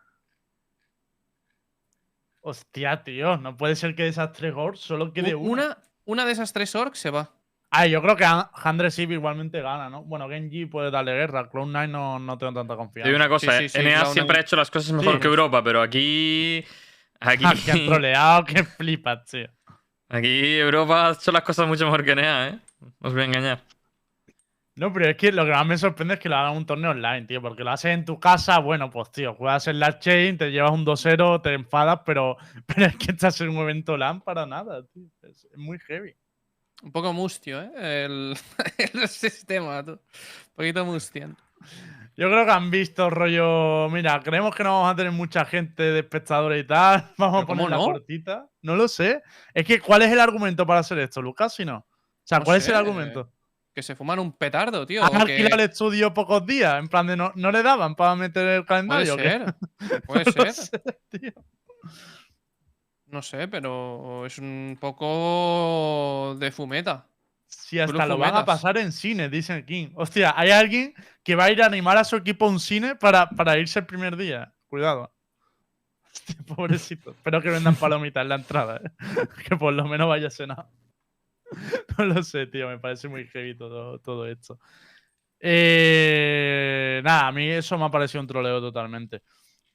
Hostia, tío. No puede ser que de esas tres gors solo quede una. Una, una de esas tres orcs se va. Ah, yo creo que Handre Sip igualmente gana, ¿no? Bueno, Genji puede darle guerra. Cloud9 no, no tengo tanta confianza. digo una cosa, sí, eh, sí, NA Cloud9. siempre ha hecho las cosas mejor Sí. que Europa, pero aquí. Aquí, Ah, que han troleado, que flipas, tío. Aquí Europa ha hecho las cosas mucho mejor que NA, ¿eh? No os voy a engañar. No, pero es que lo que más me sorprende es que lo hagan un torneo online, tío. Porque lo haces en tu casa, bueno, pues tío, juegas en la chain, te llevas un 2-0, te enfadas, pero, pero es que estás en un evento LAN para nada, tío. Es, es muy heavy. Un poco mustio, ¿eh? El, el sistema, tú. Un poquito mustiano. Yo creo que han visto rollo. Mira, creemos que no vamos a tener mucha gente de espectadores y tal. Vamos a ¿Pero cómo poner la no? cortita. No lo sé. Es que, ¿cuál es el argumento para hacer esto, Lucas? Si no. O sea, No ¿cuál es el argumento? Que se fuman un petardo, tío. ¿Han que- alquilado el estudio pocos días? En plan de no, no le daban para meter el Puede calendario. qué? ser. Puede No ser. sé, tío. No sé, pero es un poco de fumeta. Si hasta lo van a pasar en cine, dicen King. Hostia, hay alguien que va a ir a animar a su equipo a un cine para, para irse el primer día. Cuidado. Hostia, pobrecito. Espero que vendan palomitas en la entrada. ¿eh? Que por lo menos vaya cenado. No lo sé, tío. Me parece muy heavy todo, todo esto. Eh, nada, a mí eso me ha parecido un troleo totalmente.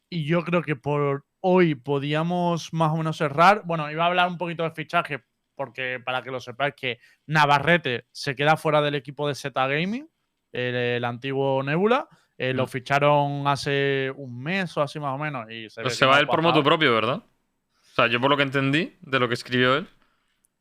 Y yo creo que por hoy podíamos más o menos cerrar. Bueno, iba a hablar un poquito de fichaje, porque para que lo sepáis, que Navarrete se queda fuera del equipo de Zeta Gaming, el, el antiguo Nebula. Eh, Lo Mm. ficharon hace un mes o así más o menos. Y se, que se va él por moto propio, ¿verdad? O sea, yo por lo que entendí de lo que escribió él.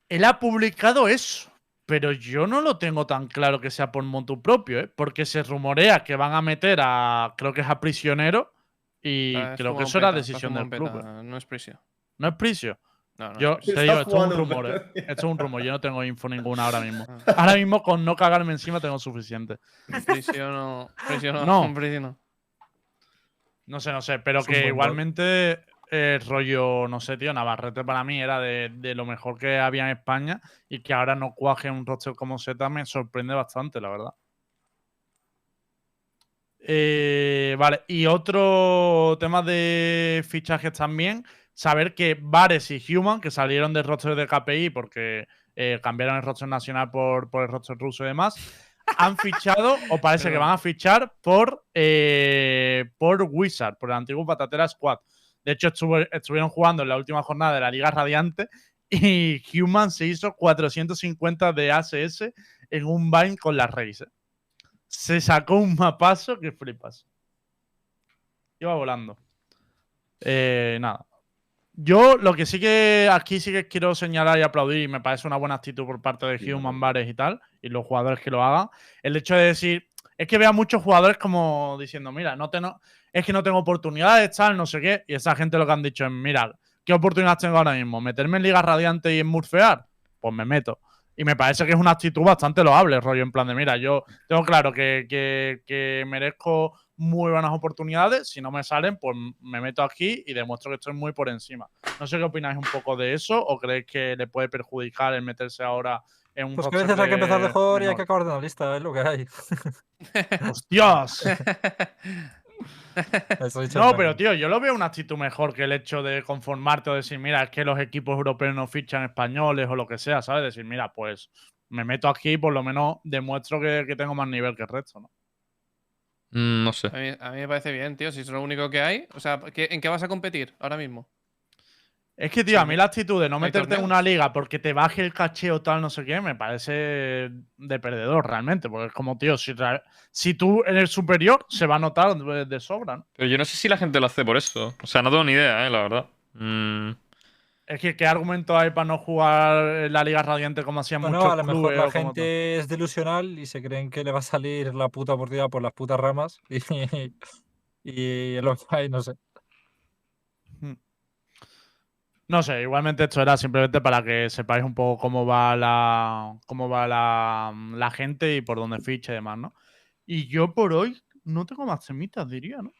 Él ha publicado eso, pero yo no lo tengo tan claro que sea por motu propio, ¿eh? porque se rumorea que van a meter a, creo que es a prisionero, y Está creo que eso era peta, está decisión del club. ¿eh? No es prisio. No es prisio. No, no. Yo te digo, esto es un rumor, ¿eh? Esto es un rumor, yo no tengo info ninguna ahora mismo. Ah, Ahora mismo con no cagarme encima tengo suficiente. prisio no. Prisio no. No. prisio no. No sé, no sé, pero Es que igualmente el rollo, no sé, tío, Navarrete para mí era de, de lo mejor que había en España y que ahora no cuaje un roster como Z me sorprende bastante, la verdad. Eh, vale, y otro tema de fichajes también, saber que Vares y Human, que salieron del roster de KPI porque eh, cambiaron el roster nacional por, por el roster ruso y demás, han fichado, o parece que van a fichar por, eh, por Wizard, por el antiguo Patatera Squad. De hecho, estuvo- estuvieron jugando en la última jornada de la Liga Radiante y Human se hizo 450 de ASS en un bind con las Races. Se sacó un mapazo que flipas. Iba volando. Eh, nada. Yo lo que sí que aquí sí que quiero señalar y aplaudir, y me parece una buena actitud por parte de Sí, Human. Bares y tal, y los jugadores que lo hagan, el hecho de decir, es que veo a muchos jugadores como diciendo, mira, no tengo, es que no tengo oportunidades, tal, no sé qué, y esa gente lo que han dicho es, mira, ¿qué oportunidades tengo ahora mismo? ¿Meterme en Liga Radiante y en Murfear? Pues me meto. Y me parece que es una actitud bastante loable, rollo, en plan de, mira, yo tengo claro que, que- que merezco muy buenas oportunidades, si no me salen, pues me meto aquí y demuestro que estoy muy por encima. No sé qué opináis un poco de eso, o creéis que le puede perjudicar el meterse ahora en un Pues que a veces hay que empezar de mejor y hay que acabar de analista, es lo que hay. ¡Hostias! No, pero tío, yo lo veo una actitud mejor que el hecho de conformarte o decir, mira, es que los equipos europeos no fichan españoles o lo que sea, ¿sabes? Decir, mira, pues me meto aquí y por lo menos demuestro que, que tengo más nivel que el resto, ¿no? Mm, no sé. A mí, a mí me parece bien, tío. Si es lo único que hay. O sea, ¿qué- ¿en qué vas a competir ahora mismo? Es que, tío, a mí la actitud de no ¿Hay meterte en una liga porque te baje el caché o tal, no sé qué, me parece de perdedor realmente. Porque es como, tío, si, si tú eres superior, se va a notar de, de sobra, ¿no? Pero yo no sé si la gente lo hace por eso. O sea, no tengo ni idea, ¿eh? La verdad. Mm, Es que, ¿qué argumento hay para no jugar la Liga Radiante como hacían Bueno, muchos a lo mejor la gente es delusional y se creen que le va a salir la puta oportunidad por las putas ramas. Y, y que hay, no sé. No sé, igualmente esto era simplemente para que sepáis un poco cómo va la, cómo va la, la gente y por dónde ficha y demás, ¿no? Y yo por hoy no tengo más temitas, diría, ¿no?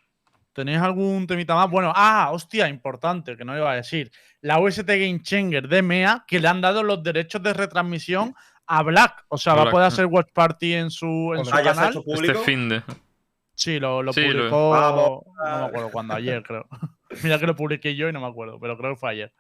¿Tenéis algún temita más? Bueno, ah, hostia, importante, que no iba a decir. La UST Game Changer de MEA, que le han dado los derechos de retransmisión a Black. O sea, va a poder hacer Watch Party en su, en su canal. hecho Este fin de. Sí, lo, lo Sí, lo- publicó. No me acuerdo cuándo, ayer creo. Mira que lo publiqué yo y no me acuerdo, pero creo que fue ayer.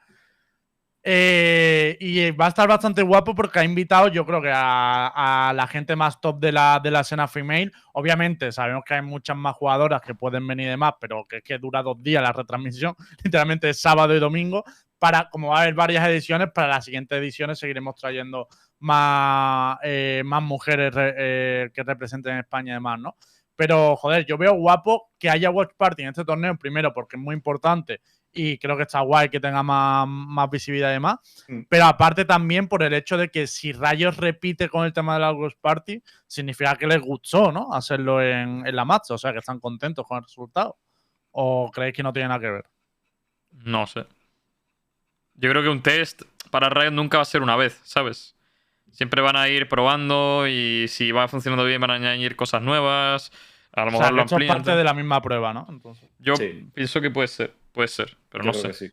Eh, y va a estar bastante guapo porque ha invitado, yo creo que a, la gente más top de la, de la escena female. Obviamente, sabemos que hay muchas más jugadoras que pueden venir de más, pero que es que dura dos días la retransmisión. Literalmente es sábado y domingo. Para, como va a haber varias ediciones, para las siguientes ediciones seguiremos trayendo más, eh, más mujeres re- eh, que representen España y demás, ¿no? Pero, joder, yo veo guapo que haya Watch Party en este torneo, primero porque es muy importante y creo que está guay que tenga más, más visibilidad y demás. Mm. Pero aparte también por el hecho de que si Rayos repite con el tema de la Watch Party, significa que les gustó, ¿no? Hacerlo en, en la match, o sea, que están contentos con el resultado. ¿O creéis que no tiene nada que ver? No sé. Yo creo que un test para Riot nunca va a ser una vez, ¿sabes? Siempre van a ir probando y si va funcionando bien van a añadir cosas nuevas. A lo O mejor sea, que lo amplían. parte de la misma prueba, ¿no? Entonces. Yo Sí. pienso que puede ser, puede ser, pero Yo no sé. que sí.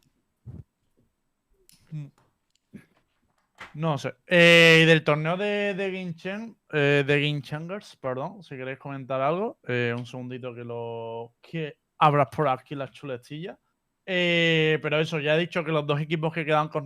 No sé. Eh, y del torneo de, de Game Chen- eh, de Game Changers, perdón, si queréis comentar algo. eh, un segundito que lo que abras por aquí las chuletillas. Eh, pero eso, ya he dicho que los dos equipos que quedan con,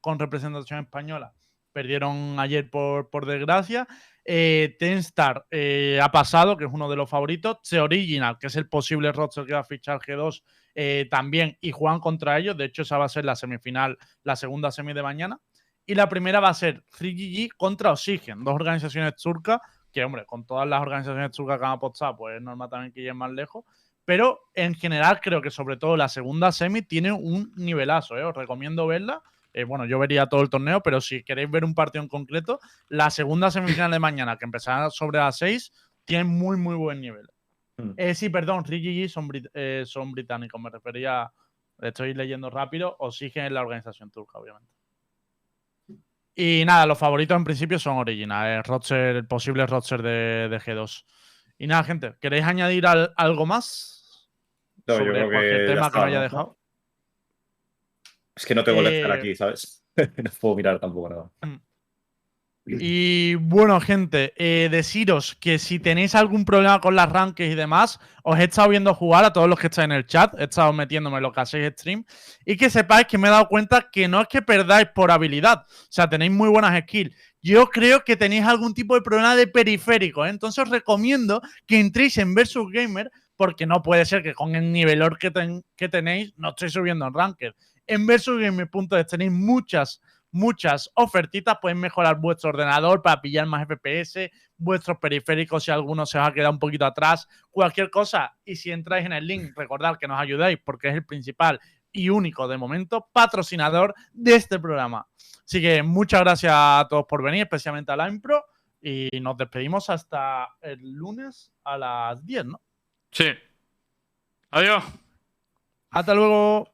con representación española perdieron ayer por, por desgracia. Eh, Tenstar eh, ha pasado, que es uno de los favoritos. The Original, que es el posible roster que va a fichar G2, eh, también, y juegan contra ellos. De hecho, esa va a ser la semifinal, la segunda semi de mañana. Y la primera va a ser 3GG contra Oxygen, dos organizaciones turcas, que hombre, con todas las organizaciones turcas que han apostado, pues es normal también que lleguen más lejos. Pero en general creo que sobre todo la segunda semi tiene un nivelazo, ¿eh? os recomiendo verla. Eh, bueno, yo vería todo el torneo, pero si queréis ver un partido en concreto, la segunda semifinal de mañana, que empezará sobre las 6, tiene muy, muy buen nivel. Hmm. Eh, sí, perdón, 3GG son, brit- eh, son británicos, me refería, estoy leyendo rápido, Oxygen es la organización turca, obviamente. Y nada, los favoritos en principio son Original, el, roster, el posible roster de, de G2. Y nada, gente, ¿queréis añadir al- algo más? No, yo creo que cualquier tema que no haya ¿no? dejado. Es que no tengo Eh, aquí, ¿sabes? no puedo mirar tampoco nada. Y bueno, gente, eh, deciros que si tenéis algún problema con las rankings y demás, os he estado viendo jugar a todos los que estáis en el chat, he estado metiéndome en lo que hacéis stream, y que sepáis que me he dado cuenta que no es que perdáis por habilidad, o sea, tenéis muy buenas skills. Yo creo que tenéis algún tipo de problema de periférico, ¿eh? entonces os recomiendo que entréis en Versus Gamer, porque no puede ser que con el nivelor que, ten- que tenéis no estéis subiendo en ranked. En versusgamer.es tenéis muchas muchas ofertitas. Pueden mejorar vuestro ordenador para pillar más FPS, vuestros periféricos si alguno se os ha quedado un poquito atrás, cualquier cosa. Y si entráis en el link, recordad que nos ayudáis porque es el principal y único de momento patrocinador de este programa. Así que muchas gracias a todos por venir, especialmente a la Impro. Y nos despedimos hasta el lunes a las 10, ¿no? Sí. Adiós. Hasta luego.